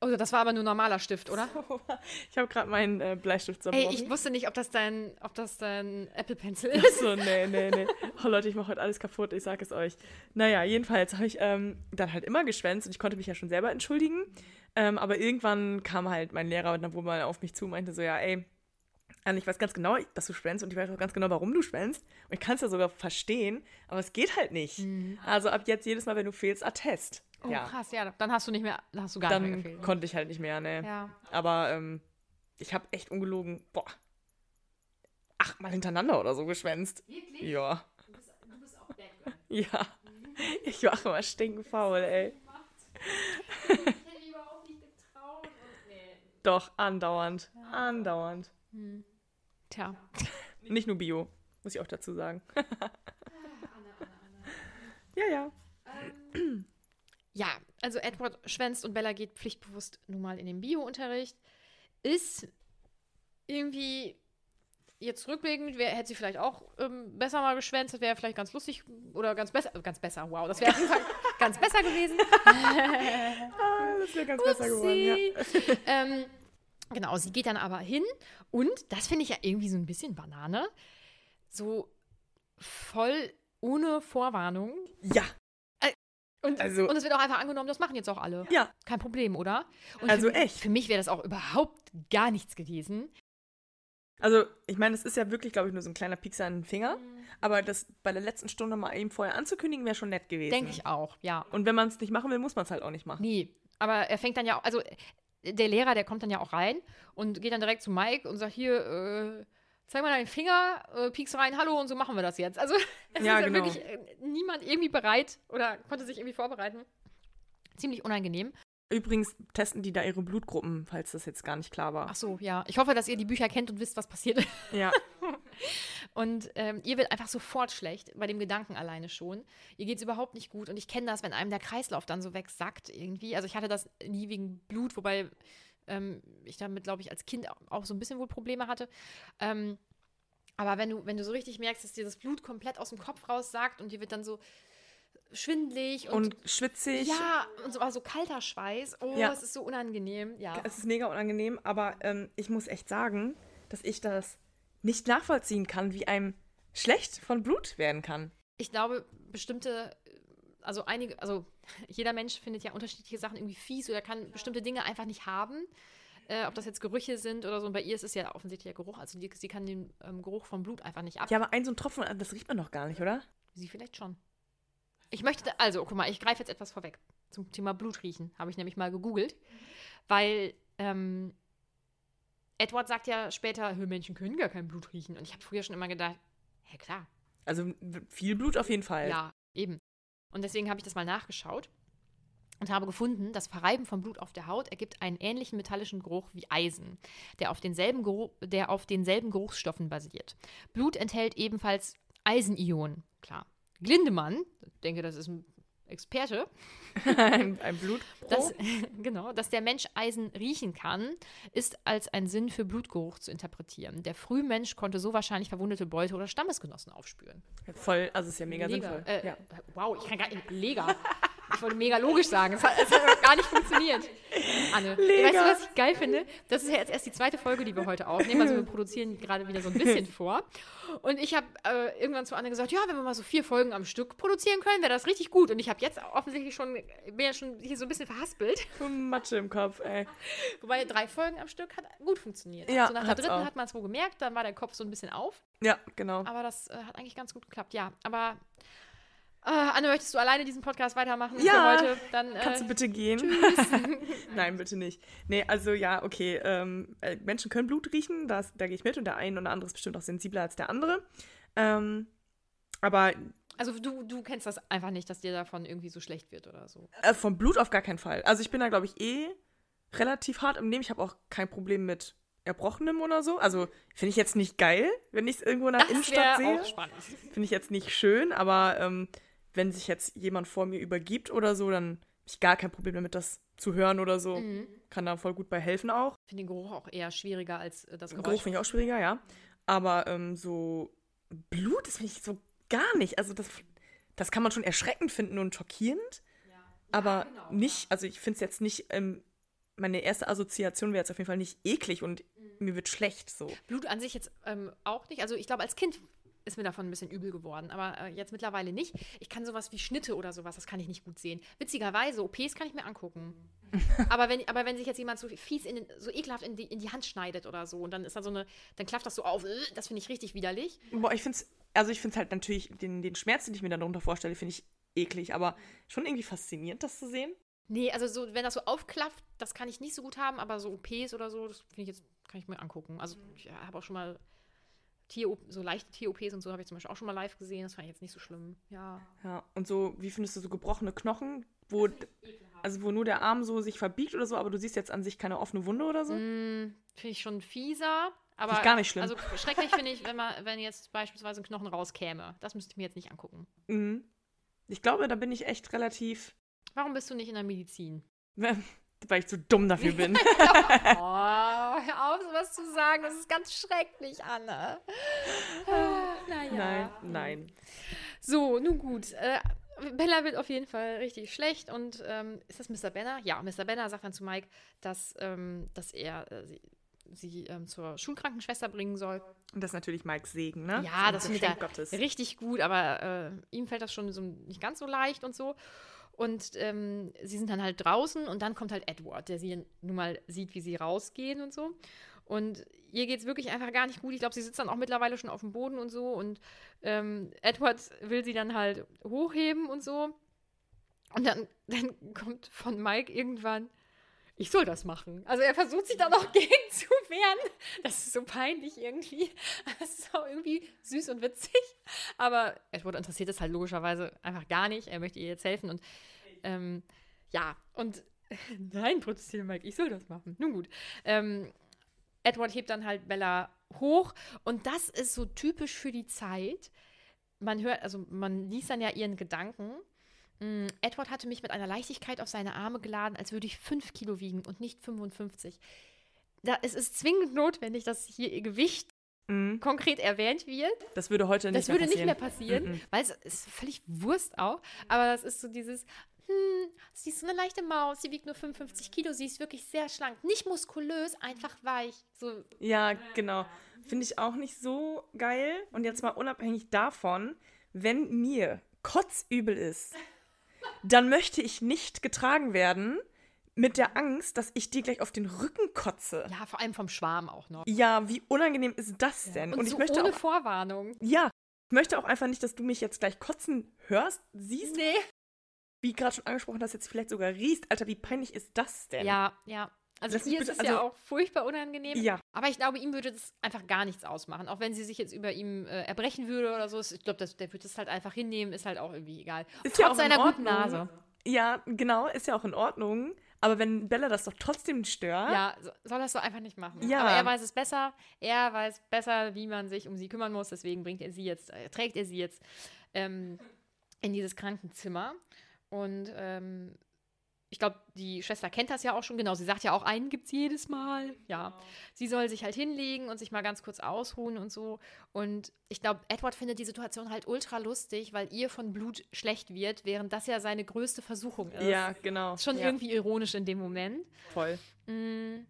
Speaker 2: Oh, das war aber nur normaler Stift, oder?
Speaker 3: So, ich habe gerade meinen äh, Bleistift zerbrochen.
Speaker 2: Ey, ich wusste nicht, ob das dein, ob das dein Apple Pencil ist.
Speaker 3: so, nee, nee, nee. Oh Leute, ich mache heute alles kaputt, ich sage es euch. Naja, jedenfalls habe ich ähm, dann halt immer geschwänzt und ich konnte mich ja schon selber entschuldigen. Ähm, aber irgendwann kam halt mein Lehrer und dann wurde mal auf mich zu und meinte so, ja, ey, Und ich weiß ganz genau, dass du schwänzt und ich weiß auch ganz genau, warum du schwänzt. Und ich kann es ja sogar verstehen, aber es geht halt nicht.
Speaker 2: Mhm.
Speaker 3: Also ab jetzt jedes Mal, wenn du fehlst, Attest.
Speaker 2: Oh,
Speaker 3: ja.
Speaker 2: krass, ja, dann hast du nicht mehr, dann hast du gar nicht mehr
Speaker 3: Dann
Speaker 2: gefehlt.
Speaker 3: konnte ich halt nicht mehr, ne.
Speaker 2: Ja.
Speaker 3: Aber ähm, ich habe echt ungelogen, boah, achtmal hintereinander oder so geschwänzt. Wirklich? Ja. Du bist, du bist auch Ja. Ich war immer stinkenfaul, ey. Doch, andauernd. Andauernd.
Speaker 2: Tja.
Speaker 3: Nicht nur Bio, muss ich auch dazu sagen. ja, ja.
Speaker 2: Ja, also Edward schwänzt und Bella geht pflichtbewusst nun mal in den Bio-Unterricht. Ist irgendwie jetzt rückblickend, wär, hätte sie vielleicht auch ähm, besser mal geschwänzt, das wäre vielleicht ganz lustig oder ganz besser, äh, ganz besser, wow, das wäre ganz besser gewesen.
Speaker 3: Ah, das wäre ganz besser geworden, ja.
Speaker 2: Upsi. ähm, genau, sie geht dann aber hin und das finde ich ja irgendwie so ein bisschen Banane. So voll ohne Vorwarnung.
Speaker 3: Ja,
Speaker 2: Und,
Speaker 3: Also-
Speaker 2: und es wird auch einfach angenommen, das machen jetzt auch alle.
Speaker 3: ja.
Speaker 2: Kein Problem, oder? Und
Speaker 3: Also
Speaker 2: für,
Speaker 3: echt.
Speaker 2: Für mich wäre das auch überhaupt gar nichts gewesen.
Speaker 3: Also, ich meine, es ist ja wirklich, glaube ich, nur so ein kleiner Piekser an den Finger. Aber das bei der letzten Stunde mal eben vorher anzukündigen, wäre schon nett gewesen.
Speaker 2: Denke ich auch, ja.
Speaker 3: Und wenn man es nicht machen will, muss man es halt auch nicht machen.
Speaker 2: Nee, aber er fängt dann ja auch, also der Lehrer, der kommt dann ja auch rein und geht dann direkt zu Mike und sagt, hier, äh, zeig mal deinen Finger, äh, piekst rein, hallo und so machen wir das jetzt. Also es
Speaker 3: Ja,
Speaker 2: ist
Speaker 3: genau.
Speaker 2: wirklich äh, niemand irgendwie bereit oder konnte sich irgendwie vorbereiten. Ziemlich unangenehm.
Speaker 3: Übrigens testen die da ihre Blutgruppen, falls das jetzt gar nicht klar war.
Speaker 2: Ach so, ja. Ich hoffe, dass ihr die Bücher kennt und wisst, was passiert.
Speaker 3: Ja.
Speaker 2: Und ähm, ihr wird einfach sofort schlecht, bei dem Gedanken alleine schon. Ihr geht es überhaupt nicht gut. Und ich kenne das, wenn einem der Kreislauf dann so wegsackt irgendwie. Also ich hatte das nie wegen Blut, wobei ähm, ich damit, glaube ich, als Kind auch- so ein bisschen wohl Probleme hatte. Ähm, aber wenn du, wenn du so richtig merkst, dass dir das Blut komplett aus dem Kopf raussackt und dir wird dann so schwindelig und,
Speaker 3: Und schwitzig.
Speaker 2: ja, und so, also kalter Schweiß. Oh,
Speaker 3: Ja.
Speaker 2: es ist so unangenehm. Ja.
Speaker 3: Es ist mega unangenehm, aber ähm, ich muss echt sagen, dass ich das nicht nachvollziehen kann, wie einem schlecht von Blut werden kann.
Speaker 2: ich glaube, bestimmte, also einige, also jeder Mensch findet ja unterschiedliche Sachen irgendwie fies oder kann bestimmte Dinge einfach nicht haben. Äh, ob das jetzt Gerüche sind oder so. Und bei ihr ist es ja offensichtlich der Geruch. Also die, sie kann den ähm, Geruch vom Blut einfach nicht ab.
Speaker 3: Ja, aber ein so ein Tropfen, das riecht man doch gar nicht, oder?
Speaker 2: Sie vielleicht schon. Ich möchte, also guck mal, ich greife jetzt etwas vorweg. Zum Thema Blutriechen habe ich nämlich mal gegoogelt. Weil ähm, Edward sagt ja später, "Hö, Menschen können gar kein Blut riechen. Und ich habe früher schon immer gedacht, ja klar,
Speaker 3: Also viel Blut auf jeden Fall.
Speaker 2: Ja, eben. Und deswegen habe ich das mal nachgeschaut und habe gefunden, das Verreiben von Blut auf der Haut ergibt einen ähnlichen metallischen Geruch wie Eisen, der auf denselben, Geruch, der auf denselben Geruchsstoffen basiert. Blut enthält ebenfalls Eisenionen, klar. Glindemann, ich denke, das ist ein Experte,
Speaker 3: ein, ein Blut.
Speaker 2: dass, genau, dass der Mensch Eisen riechen kann, ist als ein Sinn für Blutgeruch zu interpretieren. Der Frühmensch konnte so wahrscheinlich verwundete Beute oder Stammesgenossen aufspüren.
Speaker 3: Voll, also ist ja mega
Speaker 2: Lega.
Speaker 3: sinnvoll.
Speaker 2: Äh,
Speaker 3: ja.
Speaker 2: Wow, ich kann gar nicht. Lega. Ich wollte mega logisch sagen. Es hat, es hat gar nicht funktioniert. Anne, weißt du, was ich geil finde? Das ist ja jetzt erst die zweite Folge, die wir heute aufnehmen. Also wir produzieren gerade wieder so ein bisschen vor. Und ich habe äh, irgendwann zu Anne gesagt, ja, wenn wir mal so vier Folgen am Stück produzieren können, wäre das richtig gut. Und ich habe jetzt offensichtlich schon, bin ja schon hier so ein bisschen verhaspelt.
Speaker 3: Matsche im Kopf, ey.
Speaker 2: Wobei drei Folgen am Stück hat gut funktioniert.
Speaker 3: Ja,
Speaker 2: so nach der dritten
Speaker 3: auch.
Speaker 2: hat man es wohl gemerkt, dann war der Kopf so ein bisschen auf.
Speaker 3: Ja, genau.
Speaker 2: Aber das äh, hat eigentlich ganz gut geklappt, ja. Aber äh, Anne, möchtest du alleine diesen Podcast weitermachen
Speaker 3: Ja,
Speaker 2: für heute? Dann, äh,
Speaker 3: Kannst du bitte gehen? Nein, bitte nicht. Nee, also ja, okay. Ähm, äh, Menschen können Blut riechen, das, da gehe ich mit und der eine oder andere ist bestimmt auch sensibler als der andere. Ähm, aber
Speaker 2: Also du, du kennst das einfach nicht, dass dir davon irgendwie so schlecht wird oder so.
Speaker 3: äh, vom Blut auf gar keinen Fall. Also ich bin da, glaube ich, eh relativ hart im Nehmen. Ich habe auch kein Problem mit Erbrochenem oder so. Also finde ich jetzt nicht geil, wenn ich es irgendwo in der
Speaker 2: Das
Speaker 3: Innenstadt sehe.
Speaker 2: auch spannend.
Speaker 3: Finde ich jetzt nicht schön, aber ähm, wenn sich jetzt jemand vor mir übergibt oder so, dann habe ich gar kein Problem damit, das zu hören oder so.
Speaker 2: Mhm.
Speaker 3: Kann da voll gut bei helfen auch.
Speaker 2: Ich finde den Geruch auch eher schwieriger als äh, das
Speaker 3: Geruch
Speaker 2: Geräusch.
Speaker 3: finde ich auch schwieriger, ja. Aber ähm, so Blut, das finde ich so gar nicht. Also das, das kann man schon erschreckend finden und schockierend. aber
Speaker 2: genau,
Speaker 3: nicht, also ich finde es jetzt nicht, ähm, meine erste Assoziation wäre jetzt auf jeden Fall nicht eklig und
Speaker 2: Mhm.
Speaker 3: mir wird schlecht so.
Speaker 2: Blut an sich jetzt ähm, auch nicht. Also ich glaube, als Kind ist mir davon ein bisschen übel geworden. Aber äh, jetzt mittlerweile nicht. Ich kann sowas wie Schnitte oder sowas, das kann ich nicht gut sehen. Witzigerweise, OPs kann ich mir angucken. aber, wenn, aber wenn sich jetzt jemand so fies, in den, so ekelhaft in die, in die Hand schneidet oder so und dann ist da so eine, dann klafft das so auf, äh, das finde ich richtig widerlich.
Speaker 3: Boah, ich finde es, also ich finde es halt natürlich, den, den Schmerz, den ich mir dann darunter vorstelle, finde ich eklig, aber schon irgendwie faszinierend, das zu sehen.
Speaker 2: Nee, also so, wenn das so aufklafft, das kann ich nicht so gut haben, aber so OPs oder so, das finde ich jetzt, kann ich mir angucken. Also ich habe auch schon mal Tier, so leichte Tier-OPs und so habe ich zum Beispiel auch schon mal live gesehen. Das fand ich jetzt nicht so schlimm. Ja.
Speaker 3: Ja, und so, wie findest du so gebrochene Knochen, wo, also wo nur der Arm so sich verbiegt oder so, aber du siehst jetzt an sich keine offene Wunde oder so?
Speaker 2: Mm, finde ich schon fieser. Aber
Speaker 3: ich gar nicht schlimm.
Speaker 2: Also schrecklich finde ich, wenn man, wenn jetzt beispielsweise ein Knochen rauskäme. Das müsste ich mir jetzt nicht angucken.
Speaker 3: Mhm. Ich glaube, da bin ich echt relativ.
Speaker 2: Warum bist du nicht in der Medizin?
Speaker 3: Weil ich zu dumm dafür bin.
Speaker 2: oh, hör auf, sowas zu sagen. Das ist ganz schrecklich, Anne. naja.
Speaker 3: Nein, nein.
Speaker 2: So, nun gut. Äh, Bella wird auf jeden Fall richtig schlecht und ähm, ist das Mr. Benner? Ja, Mr. Benner sagt dann zu Mike, dass, ähm, dass er äh, sie, sie ähm, zur Schulkrankenschwester bringen soll.
Speaker 3: Und das ist natürlich Mikes Segen, ne?
Speaker 2: Ja, das,
Speaker 3: ist ein
Speaker 2: findet er
Speaker 3: Gottes.
Speaker 2: richtig gut, aber äh, ihm fällt das schon so nicht ganz so leicht und so. Und ähm, sie sind dann halt draußen und dann kommt halt Edward, der sie nun mal sieht, wie sie rausgehen und so. Und ihr geht es wirklich einfach gar nicht gut. Ich glaube, sie sitzt dann auch mittlerweile schon auf dem Boden und so. Und ähm, Edward will sie dann halt hochheben und so. Und dann, dann kommt von Mike irgendwann, ich soll das machen. Also er versucht sich da noch gegen zu wehren. Das ist so peinlich irgendwie. Das ist auch irgendwie süß und witzig. Aber Edward interessiert es halt logischerweise einfach gar nicht. Er möchte ihr jetzt helfen. Und ähm, ja, und nein, protestiert Mike, ich soll das machen. Nun gut. Ähm, Edward hebt dann halt Bella hoch und das ist so typisch für die Zeit. Man hört, also man liest dann ja ihren Gedanken. Mm, Edward hatte mich mit einer Leichtigkeit auf seine Arme geladen, als würde ich fünf Kilo wiegen und nicht 55. Da, es ist zwingend notwendig, dass hier ihr Gewicht
Speaker 3: Mhm.
Speaker 2: konkret erwähnt wird.
Speaker 3: Das würde heute nicht
Speaker 2: Das würde
Speaker 3: mehr
Speaker 2: nicht
Speaker 3: passieren.
Speaker 2: mehr passieren,
Speaker 3: Mhm.
Speaker 2: weil es ist völlig Wurst auch. Aber das ist so dieses, hm, sie ist so eine leichte Maus, sie wiegt nur 55 Kilo, sie ist wirklich sehr schlank. Nicht muskulös, einfach weich. So,
Speaker 3: Ja, genau. Finde ich auch nicht so geil. Und jetzt mal unabhängig davon, wenn mir kotzübel ist, dann möchte ich nicht getragen werden mit der Angst, dass ich dir gleich auf den Rücken kotze.
Speaker 2: ja, vor allem vom Schwarm auch noch.
Speaker 3: Ja, wie unangenehm ist das denn?
Speaker 2: Und,
Speaker 3: Und,
Speaker 2: so
Speaker 3: ich möchte
Speaker 2: ohne
Speaker 3: auch,
Speaker 2: Vorwarnung.
Speaker 3: ja, ich möchte auch einfach nicht, dass du mich jetzt gleich kotzen hörst, siehst,
Speaker 2: Nee.
Speaker 3: wie gerade schon angesprochen, dass jetzt vielleicht sogar riechst. Alter, wie peinlich ist das denn?
Speaker 2: Ja, ja. Also
Speaker 3: Lass
Speaker 2: ihr ist es ja
Speaker 3: also-
Speaker 2: auch furchtbar unangenehm.
Speaker 3: Ja.
Speaker 2: Aber ich glaube, ihm würde das einfach gar nichts ausmachen. Auch wenn sie sich jetzt über ihm äh, erbrechen würde oder so. Ich glaube, der würde das halt einfach hinnehmen, ist halt auch irgendwie egal.
Speaker 3: Ist ja
Speaker 2: Trotz
Speaker 3: auch in
Speaker 2: seiner guten. Nase.
Speaker 3: Ja, genau, ist ja auch in Ordnung. Aber wenn Bella das doch trotzdem stört,
Speaker 2: Ja, so- soll das so einfach nicht machen.
Speaker 3: Ja.
Speaker 2: Aber er weiß es besser. Er weiß besser, wie man sich um sie kümmern muss. Deswegen bringt er sie jetzt, äh, trägt er sie jetzt ähm, in dieses Krankenzimmer. Und ähm, ich glaube, die Schwester kennt das ja auch schon. Genau, sie sagt ja auch, einen gibt es jedes Mal. Ja. Sie soll sich halt hinlegen und sich mal ganz kurz ausruhen und so. Und ich glaube, Edward findet die Situation halt ultra lustig, weil ihr von Blut schlecht wird, während das ja seine größte Versuchung ist.
Speaker 3: ja, genau.
Speaker 2: Ist schon
Speaker 3: ja,
Speaker 2: irgendwie ironisch in dem Moment.
Speaker 3: voll.
Speaker 2: Mm.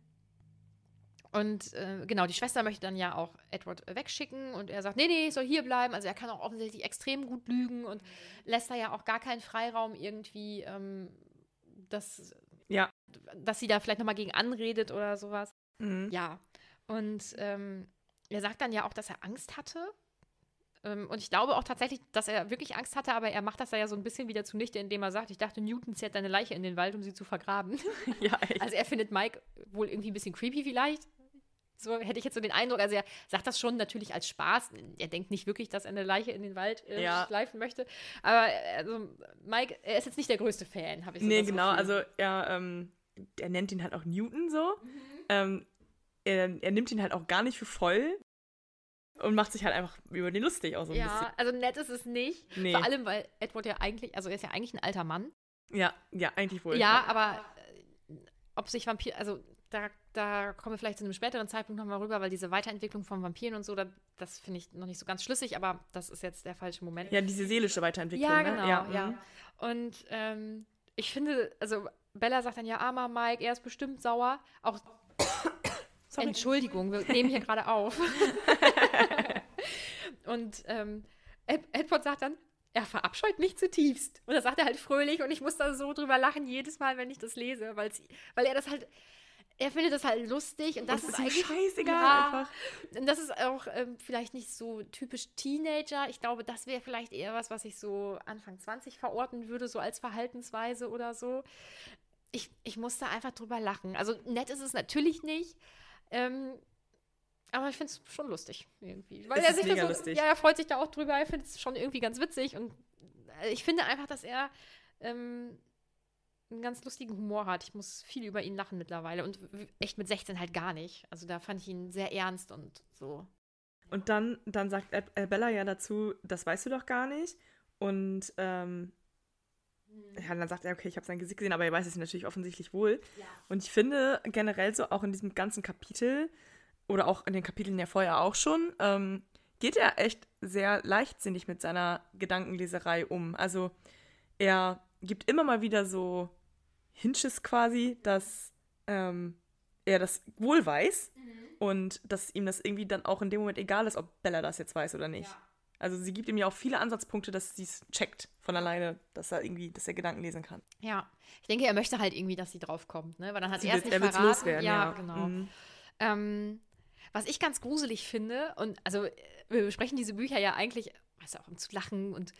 Speaker 2: Und äh, genau, die Schwester möchte dann ja auch Edward wegschicken und er sagt, nee, nee, ich soll hier bleiben. Also er kann auch offensichtlich extrem gut lügen und lässt da ja auch gar keinen Freiraum irgendwie, ähm, dass,
Speaker 3: Ja.
Speaker 2: dass sie da vielleicht nochmal gegen anredet oder sowas.
Speaker 3: Mhm.
Speaker 2: Ja. Und ähm, er sagt dann ja auch, dass er Angst hatte. Ähm, und ich glaube auch tatsächlich, dass er wirklich Angst hatte, aber er macht das da ja so ein bisschen wieder zunichte, indem er sagt, ich dachte, Newton zerrt deine Leiche in den Wald, um sie zu vergraben.
Speaker 3: Ja, echt.
Speaker 2: Also er findet Mike wohl irgendwie ein bisschen creepy vielleicht. So hätte ich jetzt so den Eindruck. Also er sagt das schon natürlich als Spaß. Er denkt nicht wirklich, dass er eine Leiche in den Wald äh,
Speaker 3: Ja.
Speaker 2: schleifen möchte. Aber also Mike, er ist jetzt nicht der größte Fan, habe ich so
Speaker 3: nee, genau.
Speaker 2: Gefühl.
Speaker 3: Also er, ähm, er nennt ihn halt auch Newton so.
Speaker 2: Mhm.
Speaker 3: Ähm, er, er nimmt ihn halt auch gar nicht für voll und macht sich halt einfach über den lustig auch so ein
Speaker 2: ja, also nett ist es nicht.
Speaker 3: Nee.
Speaker 2: Vor allem, weil Edward ja eigentlich, also er ist ja eigentlich ein alter Mann.
Speaker 3: bisschen. Ja, ja, eigentlich wohl.
Speaker 2: Ja, aber äh, ob sich Vampir, also da, da kommen wir vielleicht zu einem späteren Zeitpunkt nochmal rüber, weil diese Weiterentwicklung von Vampiren und so, da, das finde ich noch nicht so ganz schlüssig, aber das ist jetzt der falsche Moment.
Speaker 3: Ja, diese seelische Weiterentwicklung.
Speaker 2: Ja,
Speaker 3: ne?
Speaker 2: genau, ja.
Speaker 3: mhm.
Speaker 2: Und ähm, ich finde, also Bella sagt dann ja, armer Mike, er ist bestimmt sauer. Auch Entschuldigung, wir nehmen hier gerade auf. Und ähm, Ed Edward sagt dann, er verabscheut mich zutiefst. Und das sagt er halt fröhlich und ich muss da so drüber lachen jedes Mal, wenn ich das lese, weil er das halt er findet das halt lustig und das, und das ist, ist eigentlich scheißegal ja, einfach. Und das ist auch ähm, vielleicht nicht so typisch Teenager. Ich glaube, das wäre vielleicht eher was, was ich so Anfang 20 verorten würde, so als Verhaltensweise oder so. Ich, ich musste einfach drüber lachen. Also nett ist es natürlich nicht. Ähm, aber ich finde es schon lustig irgendwie. Weil es er sich das so, lustig. Ja, er freut sich da auch drüber. Er findet es schon irgendwie ganz witzig. Und äh, ich finde einfach, dass er ähm, einen ganz lustigen Humor hat. Ich muss viel über ihn lachen mittlerweile und echt mit 16 halt gar nicht. Also da fand ich ihn sehr ernst und so.
Speaker 3: Und dann, dann sagt Bella ja dazu, das weißt du doch gar nicht. Und ähm, hm. ja, dann sagt er, okay, ich habe sein Gesicht gesehen, aber er weiß es natürlich offensichtlich wohl. Ja. Und ich finde generell so auch in diesem ganzen Kapitel oder auch in den Kapiteln ja vorher auch schon, ähm, geht er echt sehr leichtsinnig mit seiner Gedankenleserei um. Also er gibt immer mal wieder so Hinches quasi, dass ähm, er das wohl weiß mhm. und dass ihm das irgendwie dann auch in dem Moment egal ist, ob Bella das jetzt weiß oder nicht. Ja. Also sie gibt ihm ja auch viele Ansatzpunkte, dass sie es checkt von alleine, dass er irgendwie, dass er Gedanken lesen kann.
Speaker 2: Ja, ich denke, er möchte halt irgendwie, dass sie draufkommt, ne? Weil dann hat sie erst nicht er verraten. loswerden, ja, ja. genau. Mhm. Ähm, was ich ganz gruselig finde, und also wir besprechen diese Bücher ja eigentlich, weißt du, auch um zu lachen und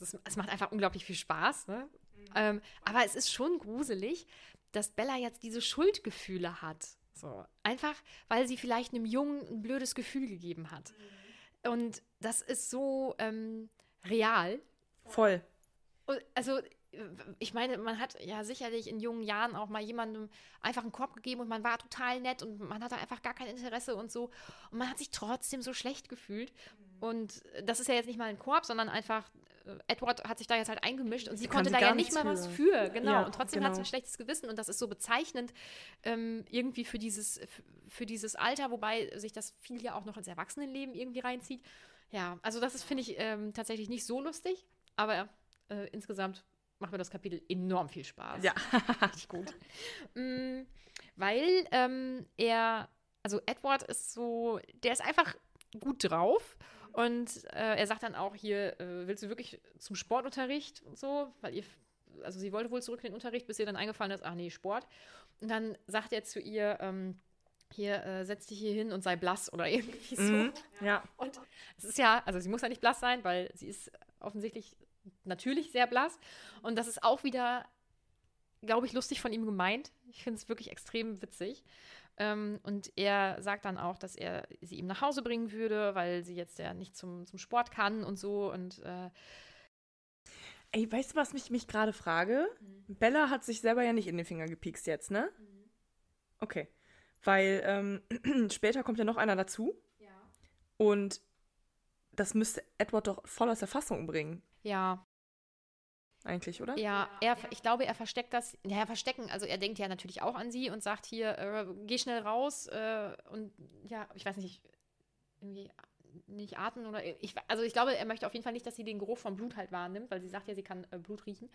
Speaker 2: es, es macht einfach unglaublich viel Spaß. Ne? Ähm, aber es ist schon gruselig, dass Bella jetzt diese Schuldgefühle hat. So. Einfach, weil sie vielleicht einem Jungen ein blödes Gefühl gegeben hat. Mhm. Und das ist so ähm, real.
Speaker 3: Voll.
Speaker 2: Also, ich meine, man hat ja sicherlich in jungen Jahren auch mal jemandem einfach einen Korb gegeben und man war total nett und man hatte einfach gar kein Interesse und so. Und man hat sich trotzdem so schlecht gefühlt. Mhm. Und das ist ja jetzt nicht mal ein Korb, sondern einfach äh, Edward hat sich da jetzt halt eingemischt und sie, sie konnte da ja nicht mal was für, genau. Ja, und trotzdem genau. hat sie ein schlechtes Gewissen und das ist so bezeichnend ähm, irgendwie für dieses, für dieses Alter, wobei sich das viel ja auch noch ins Erwachsenenleben irgendwie reinzieht. Ja, also das ist, finde ich, ähm, tatsächlich nicht so lustig, aber äh, insgesamt macht mir das Kapitel enorm viel Spaß.
Speaker 3: Ja.
Speaker 2: Richtig gut. mm, weil ähm, er, also Edward ist so, der ist einfach gut drauf und äh, er sagt dann auch hier, äh, willst du wirklich zum Sportunterricht und so? Weil ihr, also sie wollte wohl zurück in den Unterricht, bis ihr dann eingefallen ist, ach nee, Sport. Und dann sagt er zu ihr, ähm, hier, äh, setz dich hier hin und sei blass oder irgendwie so. Mhm,
Speaker 3: ja.
Speaker 2: Und es ist ja, also sie muss ja nicht blass sein, weil sie ist offensichtlich natürlich sehr blass. Und das ist auch wieder, glaube ich, lustig von ihm gemeint. Ich finde es wirklich extrem witzig. Ähm, und er sagt dann auch, dass er sie ihm nach Hause bringen würde, weil sie jetzt ja nicht zum, zum Sport kann und so. Und äh,
Speaker 3: Ey, weißt du, was mich, mich gerade frage? Mhm. Bella hat sich selber ja nicht in den Finger gepiekst jetzt, ne? Mhm. Okay. Weil ähm, später kommt ja noch einer dazu. Ja. Und das müsste Edward doch voll aus der Fassung bringen.
Speaker 2: Ja
Speaker 3: eigentlich, oder?
Speaker 2: Ja, er, ich glaube, er versteckt das. Ja, verstecken. Also er denkt ja natürlich auch an sie und sagt hier, äh, geh schnell raus äh, und ja, ich weiß nicht, irgendwie nicht atmen oder ich, also ich glaube, er möchte auf jeden Fall nicht, dass sie den Geruch vom Blut halt wahrnimmt, weil sie sagt ja, sie kann äh, Blut riechen.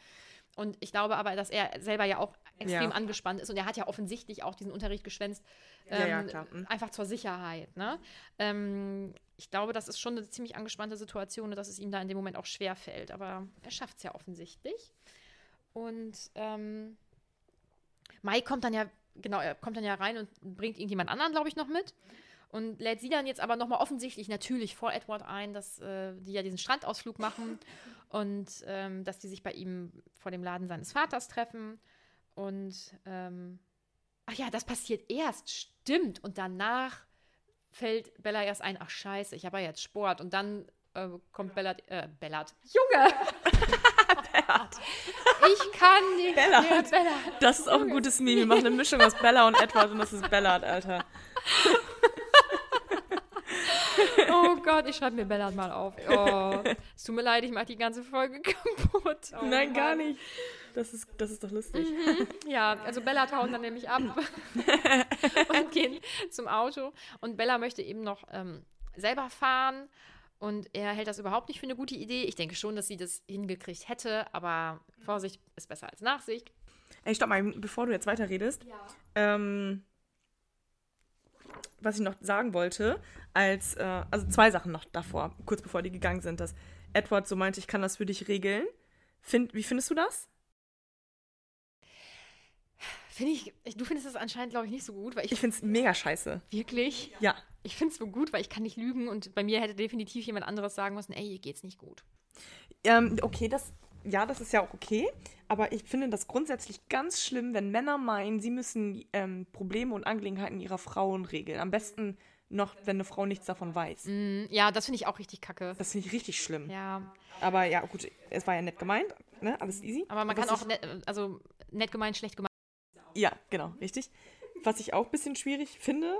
Speaker 2: Und ich glaube aber, dass er selber ja auch extrem ja. angespannt ist und er hat ja offensichtlich auch diesen Unterricht geschwänzt, ähm, ja, ja, ähm, einfach zur Sicherheit. Ne? Ähm, ich glaube, das ist schon eine ziemlich angespannte Situation, dass es ihm da in dem Moment auch schwer fällt. Aber er schafft es ja offensichtlich. Und ähm, Mike kommt dann ja, genau, er kommt dann ja rein und bringt irgendjemand anderen, glaube ich, noch mit. Und lädt sie dann jetzt aber nochmal offensichtlich natürlich vor Edward ein, dass äh, die ja diesen Strandausflug machen und ähm, dass die sich bei ihm vor dem Laden seines Vaters treffen. Und ähm, ach ja, das passiert erst, stimmt. Und danach fällt Bella erst ein, ach scheiße, ich habe ja jetzt Sport. Und dann äh, kommt Bella, äh, Bellart, Junge! Bellart. Ich kann nicht
Speaker 3: Bellart. mehr Bellart. Das ist auch ein gutes Meme. Wir machen eine Mischung aus Bella und Edward und das ist Bellart, Alter.
Speaker 2: Oh Gott, ich schreibe mir Bellart mal auf. Oh, es tut mir leid, ich mache die ganze Folge kaputt.
Speaker 3: Oh, Nein, Mann. gar nicht. Das ist, das ist doch lustig. Mhm.
Speaker 2: Ja, also Bella hauen dann nämlich ab und gehen zum Auto. Und Bella möchte eben noch ähm, selber fahren. Und er hält das überhaupt nicht für eine gute Idee. Ich denke schon, dass sie das hingekriegt hätte, aber Vorsicht ist besser als Nachsicht.
Speaker 3: Ey, stopp mal, bevor du jetzt weiterredest. Ja. Ähm, was ich noch sagen wollte, als, äh, also zwei Sachen noch davor, kurz bevor die gegangen sind, dass Edward so meinte, ich kann das für dich regeln. Find, wie findest du das?
Speaker 2: Finde ich, ich, du findest das anscheinend, glaube ich, nicht so gut, weil ich.
Speaker 3: Ich finde es mega scheiße.
Speaker 2: Wirklich?
Speaker 3: Ja.
Speaker 2: Ich finde es so gut, weil ich kann nicht lügen und bei mir hätte definitiv jemand anderes sagen müssen, ey, ihr geht's nicht gut.
Speaker 3: Ähm, okay, das, ja, das ist ja auch okay. Aber ich finde das grundsätzlich ganz schlimm, wenn Männer meinen, sie müssen ähm, Probleme und Angelegenheiten ihrer Frauen regeln. Am besten noch, wenn eine Frau nichts davon weiß.
Speaker 2: Mm, ja, das finde ich auch richtig kacke.
Speaker 3: Das finde ich richtig schlimm.
Speaker 2: Ja.
Speaker 3: Aber ja, gut, es war ja nett gemeint, ne? Alles easy.
Speaker 2: Aber man
Speaker 3: Was
Speaker 2: kann auch, net, also nett gemeint, schlecht gemeint.
Speaker 3: Ja, genau, richtig. Was ich auch ein bisschen schwierig finde,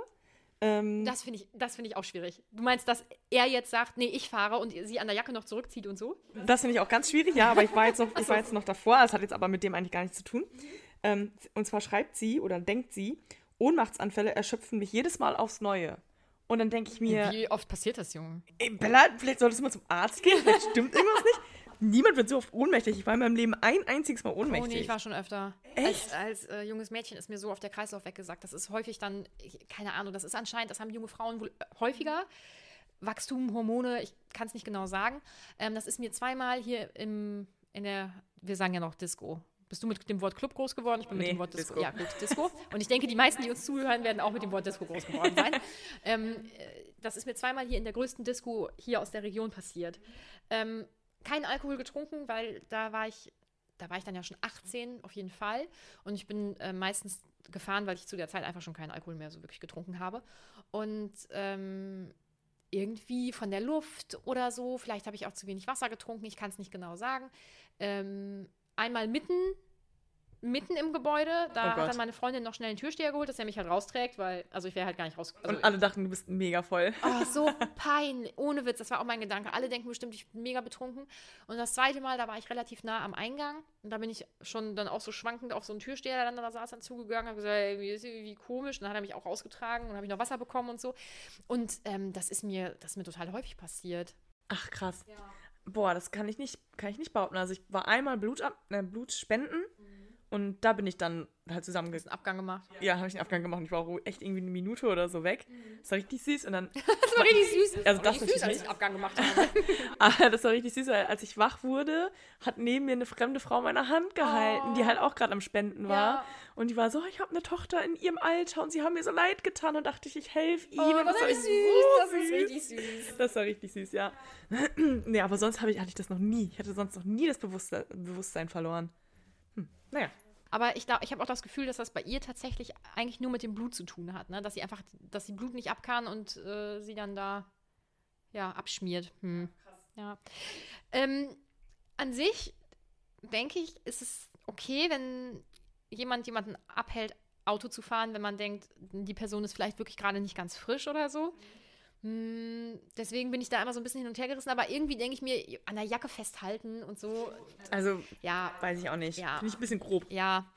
Speaker 3: ähm,
Speaker 2: Das finde ich, das finde ich auch schwierig. Du meinst, dass er jetzt sagt, nee, ich fahre und sie an der Jacke noch zurückzieht und so?
Speaker 3: Das finde ich auch ganz schwierig, ja, aber ich war jetzt noch, ich war jetzt noch davor, das hat jetzt aber mit dem eigentlich gar nichts zu tun. Ähm, und zwar schreibt sie oder denkt sie, Ohnmachtsanfälle erschöpfen mich jedes Mal aufs Neue. Und dann denke ich mir,
Speaker 2: Wie oft passiert das, Junge?
Speaker 3: ey, Bella, vielleicht solltest du mal zum Arzt gehen, vielleicht stimmt irgendwas nicht. Niemand wird so oft ohnmächtig. Ich war in meinem Leben ein einziges Mal
Speaker 2: Oh
Speaker 3: ohnmächtig.
Speaker 2: nee, ich war schon öfter.
Speaker 3: Echt?
Speaker 2: Als, als äh, junges Mädchen ist mir so auf der Kreislauf weggesagt. Das ist häufig dann, ich, keine Ahnung, das ist anscheinend, das haben junge Frauen wohl äh, häufiger. Wachstum, Hormone, ich kann es nicht genau sagen. Ähm, das ist mir zweimal hier im, in der, wir sagen ja noch Disco. Bist du mit dem Wort Club groß geworden? Ich bin mit
Speaker 3: Nee,
Speaker 2: dem Wort Disco.
Speaker 3: Disco.
Speaker 2: Ja, gut, Disco. Und ich denke, die meisten, die uns zuhören, werden auch mit dem Wort Disco groß geworden sein. ähm, äh, das ist mir zweimal hier in der größten Disco hier aus der Region passiert. Ähm, kein Alkohol getrunken, weil da war ich, da war ich dann ja schon 18 auf jeden Fall. Und ich bin äh, meistens gefahren, weil ich zu der Zeit einfach schon keinen Alkohol mehr so wirklich getrunken habe. Und ähm, irgendwie von der Luft oder so, vielleicht habe ich auch zu wenig Wasser getrunken, ich kann es nicht genau sagen. Ähm, einmal mitten, mitten im Gebäude, da
Speaker 3: Oh
Speaker 2: hat dann meine Freundin noch schnell einen Türsteher geholt, dass er mich halt rausträgt, weil, also ich wäre halt gar nicht raus. Also,
Speaker 3: und alle dachten, du bist mega voll.
Speaker 2: Oh, so peinlich. Ohne Witz, das war auch mein Gedanke. Alle denken bestimmt, ich bin mega betrunken. Und das zweite Mal, da war ich relativ nah am Eingang. Und da bin ich schon dann auch so schwankend auf so einen Türsteher, der dann da saß, dann zugegangen. Habe gesagt, ey, wie ist irgendwie komisch. Und dann hat er mich auch rausgetragen und habe ich noch Wasser bekommen und so. Und ähm, das ist mir, das ist mir total häufig passiert.
Speaker 3: Ach, krass. Boah, das kann ich nicht, kann ich nicht behaupten. Also ich war einmal Blut, ab, äh, Blut spenden und da bin ich dann halt zusammengegangen.
Speaker 2: Einen Abgang gemacht.
Speaker 3: Ja, habe ich einen Abgang gemacht ich war auch echt irgendwie eine Minute oder so weg. Das war richtig süß und dann,
Speaker 2: Das war richtig süß.
Speaker 3: Also das
Speaker 2: richtig süß, als ich einen Abgang gemacht habe.
Speaker 3: ah, das war richtig süß, weil als ich wach wurde, hat neben mir eine fremde Frau meine Hand gehalten, die halt auch gerade am Spenden war.
Speaker 2: Ja.
Speaker 3: Und die war so, ich habe eine Tochter in ihrem Alter und sie haben mir so leid getan und dachte ich, ich helfe ihm.
Speaker 2: Oh,
Speaker 3: und
Speaker 2: das
Speaker 3: war so
Speaker 2: süß. Das ist
Speaker 3: süß.
Speaker 2: richtig süß.
Speaker 3: Das war richtig süß, ja. nee, aber sonst habe ich, hatte ich das noch nie. Ich hatte sonst noch nie das Bewusstsein verloren. Naja.
Speaker 2: Aber ich, ich habe auch das Gefühl, dass das bei ihr tatsächlich eigentlich nur mit dem Blut zu tun hat, ne? Dass sie einfach, dass sie Blut nicht ab kann und äh, sie dann da ja abschmiert. Hm. Ja. Ähm, an sich denke ich, ist es okay, wenn jemand jemanden abhält, Auto zu fahren, wenn man denkt, die Person ist vielleicht wirklich gerade nicht ganz frisch oder so. Hm, deswegen bin ich da immer so ein bisschen hin und her gerissen, aber irgendwie denke ich mir, an der Jacke festhalten und so,
Speaker 3: Also,
Speaker 2: ja,
Speaker 3: weiß ich auch nicht.
Speaker 2: Ja.
Speaker 3: Finde ich ein bisschen grob.
Speaker 2: ja,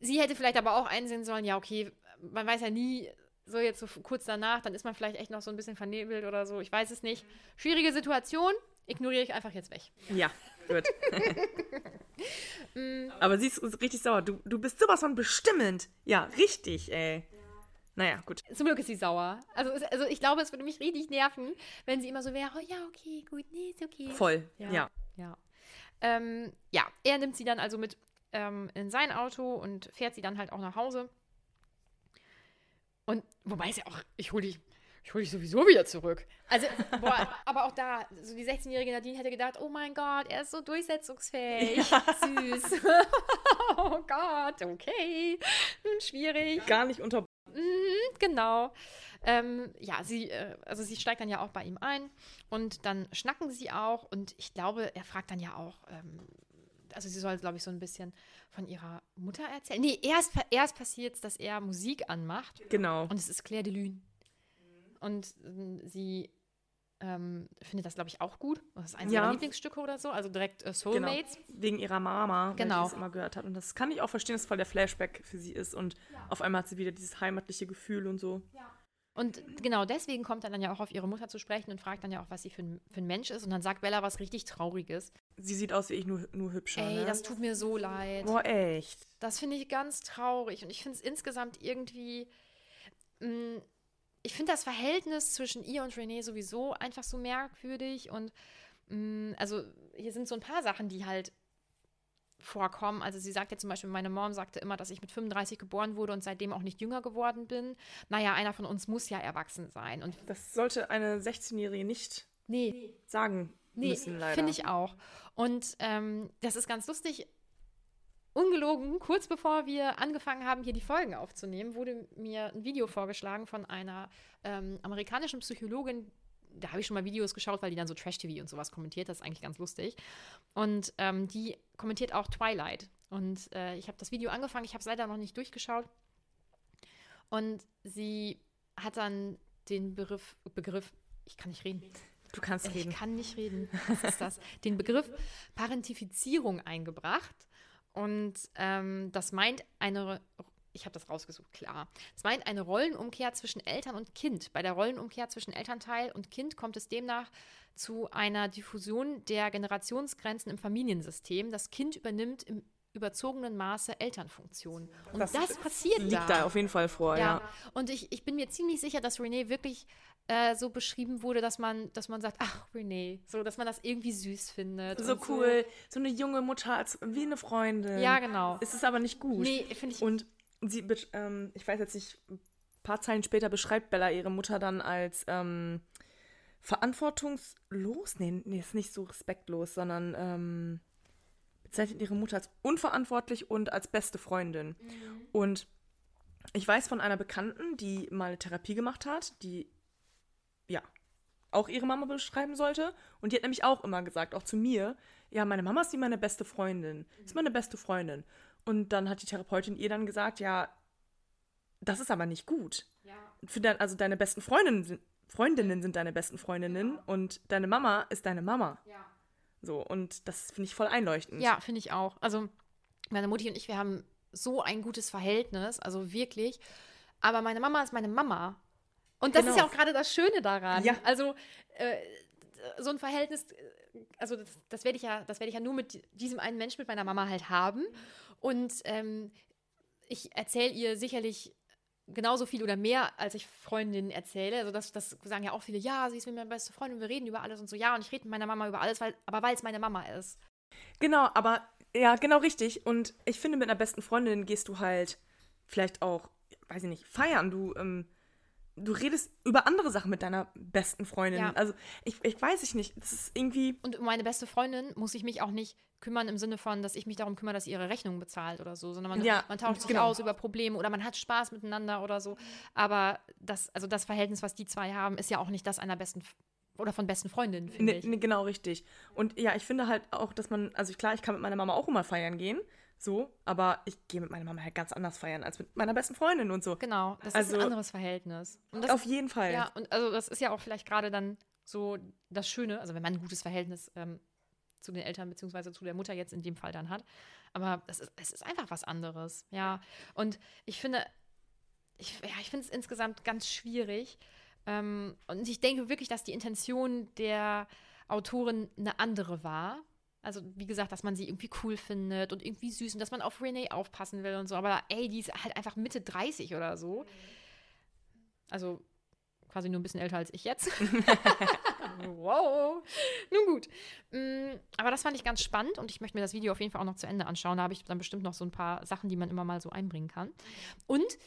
Speaker 2: sie hätte vielleicht aber auch einsehen sollen, ja, okay, man weiß ja nie, so jetzt so kurz danach, dann ist man vielleicht echt noch so ein bisschen vernebelt oder so, ich weiß es nicht. Schwierige Situation, ignoriere ich einfach jetzt weg.
Speaker 3: Ja, gut.
Speaker 2: Mm.
Speaker 3: aber sie ist richtig sauer. Du, du bist sowas von bestimmend. Ja, richtig, ey. Naja, gut.
Speaker 2: Zum Glück ist sie sauer. Also, also ich glaube, es würde mich richtig nerven, wenn sie immer so wäre, oh ja, okay, gut, nee, ist okay.
Speaker 3: Voll. Ja.
Speaker 2: Ja. Ja. Ähm, ja, er nimmt sie dann also mit ähm, in sein Auto und fährt sie dann halt auch nach Hause. Und wobei es ja auch, ich hole dich, ich hol dich sowieso wieder zurück. Also, boah, aber auch da, so die 16-jährige Nadine hätte gedacht, oh mein Gott, er ist so durchsetzungsfähig. Süß. oh Gott, okay. Hm, Schwierig.
Speaker 3: Gar nicht unter.
Speaker 2: Mhm, genau. Ähm, ja, sie, äh, also sie steigt dann ja auch bei ihm ein und dann schnacken sie auch und ich glaube, er fragt dann ja auch, ähm, also sie soll, glaube ich, so ein bisschen von ihrer Mutter erzählen. Nee, erst, erst passiert dass er Musik anmacht
Speaker 3: Genau.
Speaker 2: und es ist Claire de Lune. Und ähm, sie ähm, findet das, glaube ich, auch gut. Das ist eines
Speaker 3: Ja.
Speaker 2: ihrer Lieblingsstücke oder so, also direkt äh,
Speaker 3: Genau.
Speaker 2: Soulmates.
Speaker 3: Wegen ihrer Mama,
Speaker 2: Genau.
Speaker 3: sie das immer gehört hat. Und das kann ich auch verstehen, dass voll der Flashback für sie ist. Und auf einmal hat sie wieder dieses heimatliche Gefühl und so.
Speaker 2: Und genau deswegen kommt er dann ja auch auf ihre Mutter zu sprechen und fragt dann ja auch, was sie für ein, für ein Mensch ist. Und dann sagt Bella was richtig Trauriges.
Speaker 3: Sie sieht aus wie ich, nur, nur hübscher.
Speaker 2: Ey,
Speaker 3: ne?
Speaker 2: das tut mir so leid.
Speaker 3: Boah, echt.
Speaker 2: Das finde ich ganz traurig. Und ich finde es insgesamt irgendwie. Mh, ich finde das Verhältnis zwischen ihr und Renee sowieso einfach so merkwürdig und mh, mm, also hier sind so ein paar Sachen, die halt vorkommen. Also sie sagt ja zum Beispiel, meine Mom sagte immer, dass ich mit 35 geboren wurde und seitdem auch nicht jünger geworden bin. Naja, einer von uns muss ja erwachsen sein. Und
Speaker 3: das sollte eine 16-Jährige nicht
Speaker 2: nee.
Speaker 3: sagen nee, müssen, leider.
Speaker 2: finde ich auch. Und ähm, das ist ganz lustig. Ungelogen, kurz bevor wir angefangen haben, hier die Folgen aufzunehmen, wurde mir ein Video vorgeschlagen von einer ähm, amerikanischen Psychologin, da habe ich schon mal Videos geschaut, weil die dann so Trash-TV und sowas kommentiert. Das ist eigentlich ganz lustig. Und ähm, die kommentiert auch Twilight. Und äh, ich habe das Video angefangen, ich habe es leider noch nicht durchgeschaut. Und sie hat dann den Begriff, Begriff, ich kann nicht reden.
Speaker 3: Du kannst
Speaker 2: ich
Speaker 3: reden.
Speaker 2: Ich kann nicht reden. Was ist das? den Begriff Parentifizierung eingebracht. Und ähm, das meint eine ich habe das rausgesucht, klar. Es meint eine Rollenumkehr zwischen Eltern und Kind. Bei der Rollenumkehr zwischen Elternteil und Kind kommt es demnach zu einer Diffusion der Generationsgrenzen im Familiensystem. Das Kind übernimmt im überzogenen Maße Elternfunktionen. Und das, das passiert
Speaker 3: liegt da. da auf jeden Fall vor, ja. ja.
Speaker 2: Und ich, ich bin mir ziemlich sicher, dass Renee wirklich äh, so beschrieben wurde, dass man, dass man sagt, ach, Renee, so, dass man das irgendwie süß findet.
Speaker 3: So cool, so. so. eine junge Mutter als wie eine Freundin.
Speaker 2: Ja, genau.
Speaker 3: Es ist aber nicht gut.
Speaker 2: Nee, finde ich.
Speaker 3: Und sie, ähm, ich weiß jetzt nicht, ein paar Zeilen später beschreibt Bella ihre Mutter dann als ähm, verantwortungslos. Nee, nee, ist nicht so respektlos, sondern ähm, bezeichnet ihre Mutter als unverantwortlich und als beste Freundin. Mhm. Und ich weiß von einer Bekannten, die mal eine Therapie gemacht hat, die ja auch ihre Mama beschreiben sollte. Und die hat nämlich auch immer gesagt, auch zu mir, ja, meine Mama ist wie meine beste Freundin. Mhm. Ist meine beste Freundin. Und dann hat die Therapeutin ihr dann gesagt, ja, das ist aber nicht gut. Ja. Für dein, also deine besten Freundinnen sind, Freundinnen sind deine besten Freundinnen ja. und deine Mama ist deine Mama. Ja. So, und das finde ich voll einleuchtend.
Speaker 2: Ja, finde ich auch. Also, meine Mutti und ich, wir haben so ein gutes Verhältnis, also wirklich. Aber meine Mama ist meine Mama. Und das genau. ist ja auch gerade das Schöne daran. Ja. Also, äh, so ein Verhältnis, also das, das werde ich ja, das werde ich ja nur mit diesem einen Menschen, mit meiner Mama halt haben. Und ähm, ich erzähle ihr sicherlich genauso viel oder mehr, als ich Freundinnen erzähle. Also das, das sagen ja auch viele, ja, sie ist mit meiner beste Freundin, wir reden über alles und so. Ja, und ich rede mit meiner Mama über alles, weil, aber weil es meine Mama ist.
Speaker 3: Genau, aber ja, genau richtig. Und ich finde, mit einer besten Freundin gehst du halt vielleicht auch, weiß ich nicht, feiern. Du ähm, du redest über andere Sachen mit deiner besten Freundin. Ja. Also ich, ich weiß ich nicht. Das ist irgendwie.
Speaker 2: Und um meine beste Freundin muss ich mich auch nicht kümmern im Sinne von, dass ich mich darum kümmere, dass sie ihre Rechnung bezahlt oder so, sondern man, ja, man tauscht sich genau. aus über Probleme oder man hat Spaß miteinander oder so. Aber das, also das Verhältnis, was die zwei haben, ist ja auch nicht das einer besten oder von besten Freundinnen, finde
Speaker 3: ne, ich. Ne, genau, richtig. Und ja, ich finde halt auch, dass man, also klar, ich kann mit meiner Mama auch immer feiern gehen. So, aber ich gehe mit meiner Mama halt ganz anders feiern als mit meiner besten Freundin und so.
Speaker 2: Genau, das also, ist ein anderes Verhältnis.
Speaker 3: Das, auf jeden Fall.
Speaker 2: Ja, und also das ist ja auch vielleicht gerade dann so das Schöne, also wenn man ein gutes Verhältnis ähm, zu den Eltern beziehungsweise zu der Mutter jetzt in dem Fall dann hat. Aber das ist, es ist einfach was anderes, ja. Und ich finde, ich, ja, ich finde es insgesamt ganz schwierig. Ähm, und ich denke wirklich, dass die Intention der Autorin eine andere war. Also, wie gesagt, dass man sie irgendwie cool findet und irgendwie süß und dass man auf Renee aufpassen will und so. Aber ey, die ist halt einfach Mitte 30 oder so. Also quasi nur ein bisschen älter als ich jetzt. wow. Nun gut. Mm, aber das fand ich ganz spannend und ich möchte mir das Video auf jeden Fall auch noch zu Ende anschauen. Da habe ich dann bestimmt noch so ein paar Sachen, die man immer mal so einbringen kann. Und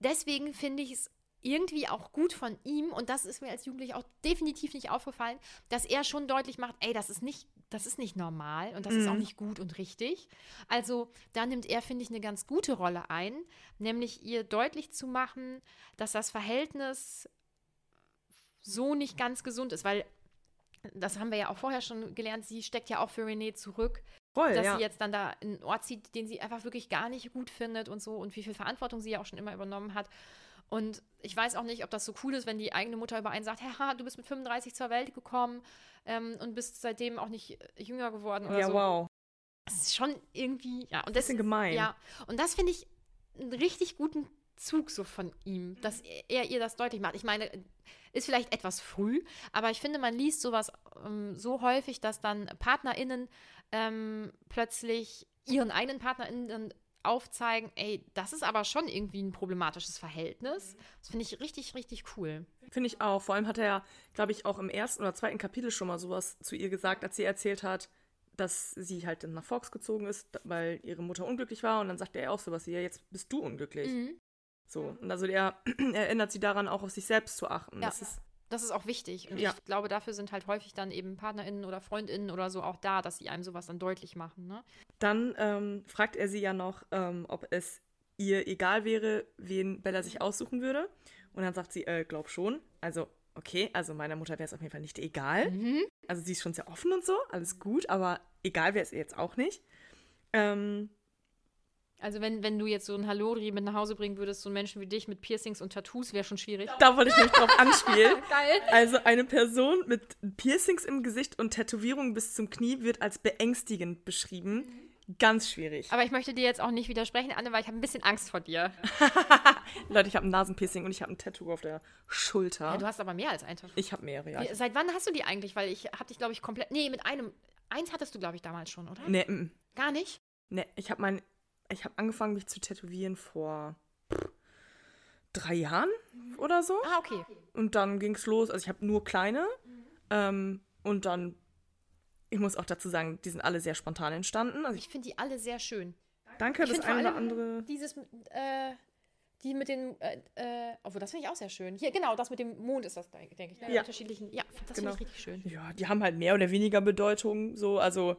Speaker 2: deswegen finde ich es irgendwie auch gut von ihm, und das ist mir als Jugendlich auch definitiv nicht aufgefallen, dass er schon deutlich macht, ey, das ist nicht das ist nicht normal und das mhm. ist auch mhm. nicht gut und richtig. Also da nimmt er, finde ich, eine ganz gute Rolle ein, nämlich ihr deutlich zu machen, dass das Verhältnis so nicht ganz gesund ist, weil das haben wir ja auch vorher schon gelernt, sie steckt ja auch für René zurück. Voll, dass ja. sie jetzt dann da in einen Ort zieht, den sie einfach wirklich gar nicht gut findet und so und wie viel Verantwortung sie ja auch schon immer übernommen hat. Und ich weiß auch nicht, ob das so cool ist, wenn die eigene Mutter über einen sagt, Haha, du bist mit 35 zur Welt gekommen ähm, und bist seitdem auch nicht äh, jünger geworden oder
Speaker 3: ja,
Speaker 2: so.
Speaker 3: Ja, wow.
Speaker 2: Das ist schon irgendwie, ja. Und
Speaker 3: das ist gemein.
Speaker 2: Ja, und das finde ich einen richtig guten Zug so von ihm, dass er ihr das deutlich macht. Ich meine, ist vielleicht etwas früh, aber ich finde, man liest sowas ähm, so häufig, dass dann PartnerInnen ähm, plötzlich ihren eigenen PartnerInnen aufzeigen, ey, das ist aber schon irgendwie ein problematisches Verhältnis. Das finde ich richtig, richtig cool.
Speaker 3: Finde ich auch. Vor allem hat er ja, glaube ich, auch im ersten oder zweiten Kapitel schon mal sowas zu ihr gesagt, als sie erzählt hat, dass sie halt nach Fox gezogen ist, weil ihre Mutter unglücklich war. Und dann sagte er auch sowas wie, ja, jetzt bist du unglücklich.
Speaker 2: Mhm.
Speaker 3: So. Und also er erinnert sie daran, auch auf sich selbst zu achten.
Speaker 2: Ja.
Speaker 3: Das ist,
Speaker 2: Das ist auch wichtig. Und
Speaker 3: Ja.
Speaker 2: ich glaube, dafür sind halt häufig dann eben PartnerInnen oder FreundInnen oder so auch da, dass sie einem sowas dann deutlich machen. Ne?
Speaker 3: dann ähm, fragt er sie ja noch, ähm, ob es ihr egal wäre, wen Bella sich aussuchen würde. Und dann sagt sie, äh, glaub schon. Also, okay, also meiner Mutter wäre es auf jeden Fall nicht egal. Also sie ist schon sehr offen und so, alles gut, aber egal wäre es ihr jetzt auch nicht. Ähm,
Speaker 2: Also wenn, wenn du jetzt so ein Hallori mit nach Hause bringen würdest, so einen Menschen wie dich mit Piercings und Tattoos, wäre schon schwierig.
Speaker 3: da wollte ich mich drauf anspielen.
Speaker 2: Geil.
Speaker 3: Also eine Person mit Piercings im Gesicht und Tätowierungen bis zum Knie wird als beängstigend beschrieben. Ganz schwierig.
Speaker 2: Aber ich möchte dir jetzt auch nicht widersprechen, Anne, weil ich habe ein bisschen Angst vor dir.
Speaker 3: Leute, ich habe ein Nasenpiercing und ich habe ein Tattoo auf der Schulter.
Speaker 2: Ja, du hast aber mehr als ein Tattoo.
Speaker 3: ich habe mehrere, ja.
Speaker 2: Wie- Seit wann hast du die eigentlich? Weil ich habe dich, glaube ich, komplett. Nee, mit einem. Eins hattest du, glaube ich, damals schon, oder?
Speaker 3: Nee, mm,
Speaker 2: Gar nicht?
Speaker 3: nee, ich habe mein, ich habe angefangen, mich zu tätowieren vor drei Jahren oder so.
Speaker 2: Ah, okay.
Speaker 3: Und dann ging es los. Also ich habe nur kleine. Ähm, und dann, ich muss auch dazu sagen, die sind alle sehr spontan entstanden. Also ich
Speaker 2: Ich finde die alle sehr schön.
Speaker 3: danke,
Speaker 2: Ich
Speaker 3: das eine oder andere.
Speaker 2: Dieses, äh, die mit den, äh, äh, obwohl das finde ich auch sehr schön. Hier, genau, das mit dem Mond ist das, denke ich. Ne? Die
Speaker 3: Ja.
Speaker 2: Unterschiedlichen, ja, das
Speaker 3: Genau.
Speaker 2: finde ich richtig schön.
Speaker 3: Ja, die haben halt mehr oder weniger Bedeutung. So, also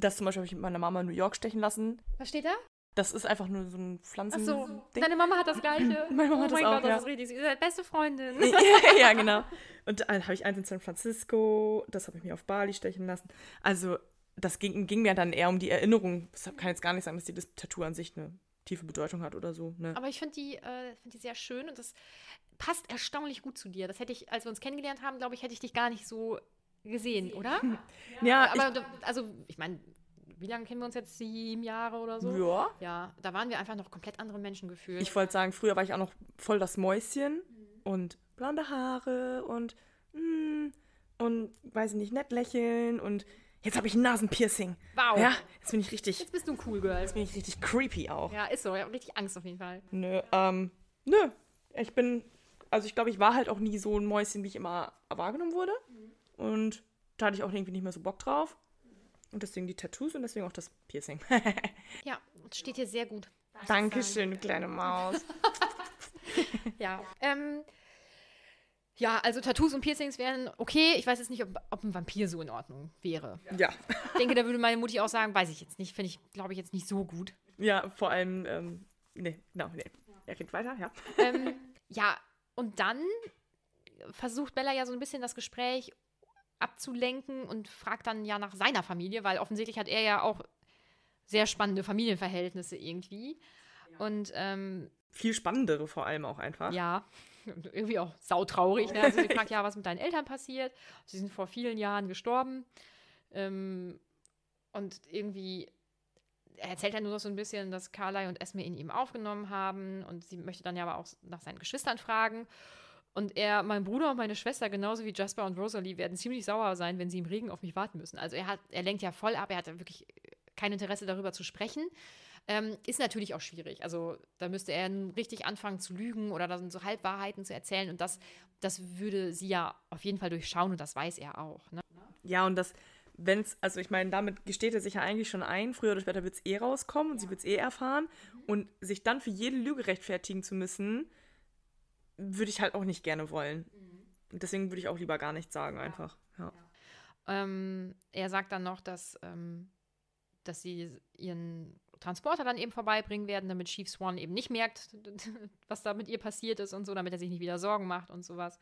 Speaker 3: das zum Beispiel habe ich mit meiner Mama in New York stechen lassen.
Speaker 2: Was steht da?
Speaker 3: Das ist einfach nur so ein
Speaker 2: Ach
Speaker 3: Pflanzen.
Speaker 2: so,
Speaker 3: Ding.
Speaker 2: deine Mama hat das Gleiche.
Speaker 3: Meine Mama
Speaker 2: oh
Speaker 3: hat das
Speaker 2: mein
Speaker 3: auch,
Speaker 2: Gott, das
Speaker 3: ja.
Speaker 2: ist richtig. Ihr seid beste Freundin.
Speaker 3: ja, genau. Und dann habe ich eins in San Francisco, das habe ich mir auf Bali stechen lassen. Also, das ging, ging mir dann eher um die Erinnerung. Ich kann jetzt gar nicht sagen, dass dieses Tattoo an sich eine tiefe Bedeutung hat oder so. Ne?
Speaker 2: Aber ich finde die, äh, find die sehr schön und das passt erstaunlich gut zu dir. Das hätte ich, als wir uns kennengelernt haben, glaube ich, hätte ich dich gar nicht so gesehen, oder?
Speaker 3: Ja,
Speaker 2: Aber, du- also, ich meine, wie lange kennen wir uns jetzt? Sieben Jahre oder so?
Speaker 3: ich, ja.
Speaker 2: Ja, da waren wir einfach noch komplett andere Menschen gefühlt.
Speaker 3: Ich wollte sagen, früher war ich auch noch voll das Mäuschen und blonde Haare und mm, und weiß ich nicht, nett lächeln und jetzt habe ich ein Nasenpiercing.
Speaker 2: Wow.
Speaker 3: Ja, jetzt bin ich richtig,
Speaker 2: Jetzt bist du ein cool Girl.
Speaker 3: jetzt bin ich richtig creepy auch.
Speaker 2: Ja, ist so. Ich habe richtig Angst auf jeden Fall.
Speaker 3: Nö, ähm, nö. Ich bin, also ich glaube, ich war halt auch nie so ein Mäuschen, wie ich immer wahrgenommen wurde. Und da hatte ich auch irgendwie nicht mehr so Bock drauf. Und deswegen die Tattoos und deswegen auch das Piercing.
Speaker 2: Ja, das steht hier sehr gut.
Speaker 3: Dankeschön, kleine Maus.
Speaker 2: Ja. Ähm, ja, also Tattoos und Piercings wären okay. Ich weiß jetzt nicht, ob, ob ein Vampir so in Ordnung wäre.
Speaker 3: Ja.
Speaker 2: Ich denke, da würde meine Mutti auch sagen, weiß ich jetzt nicht. Finde ich, glaube ich, jetzt nicht so gut.
Speaker 3: Ja, vor allem, ähm, nee, genau, nee. Er geht weiter, ja.
Speaker 2: ähm, ja, und dann versucht Bella ja so ein bisschen das Gespräch abzulenken und fragt dann ja nach seiner Familie, weil offensichtlich hat er ja auch sehr spannende Familienverhältnisse irgendwie. Und ähm,
Speaker 3: Viel spannendere vor allem auch einfach.
Speaker 2: ja, und irgendwie auch sautraurig. Ne? Also sie fragt ja, was mit deinen Eltern passiert. Sie sind vor vielen Jahren gestorben. Ähm, und irgendwie er erzählt ja nur noch so ein bisschen, dass Carly und Esme in ihm aufgenommen haben und sie möchte dann ja aber auch nach seinen Geschwistern fragen. Und er, mein Bruder und meine Schwester, genauso wie Jasper und Rosalie, werden ziemlich sauer sein, wenn sie im Regen auf mich warten müssen. Also er hat, er lenkt ja voll ab, er hat wirklich kein Interesse darüber zu sprechen. Ähm, ist natürlich auch schwierig. Also da müsste er richtig anfangen zu lügen oder dann so Halbwahrheiten zu erzählen. Und das, das würde sie ja auf jeden Fall durchschauen und das weiß er auch. Ne?
Speaker 3: Ja, und das, wenn es, also ich meine, damit gesteht er sich ja eigentlich schon ein, früher oder später wird es eh rauskommen und sie wird es eh erfahren. Und sich dann für jede Lüge rechtfertigen zu müssen, würde ich halt auch nicht gerne wollen. Und deswegen würde ich auch lieber gar nichts sagen, einfach. Ja.
Speaker 2: Ähm, er sagt dann noch, dass, ähm, dass sie ihren Transporter dann eben vorbeibringen werden, damit Chief Swan eben nicht merkt, was da mit ihr passiert ist und so, damit er sich nicht wieder Sorgen macht und sowas.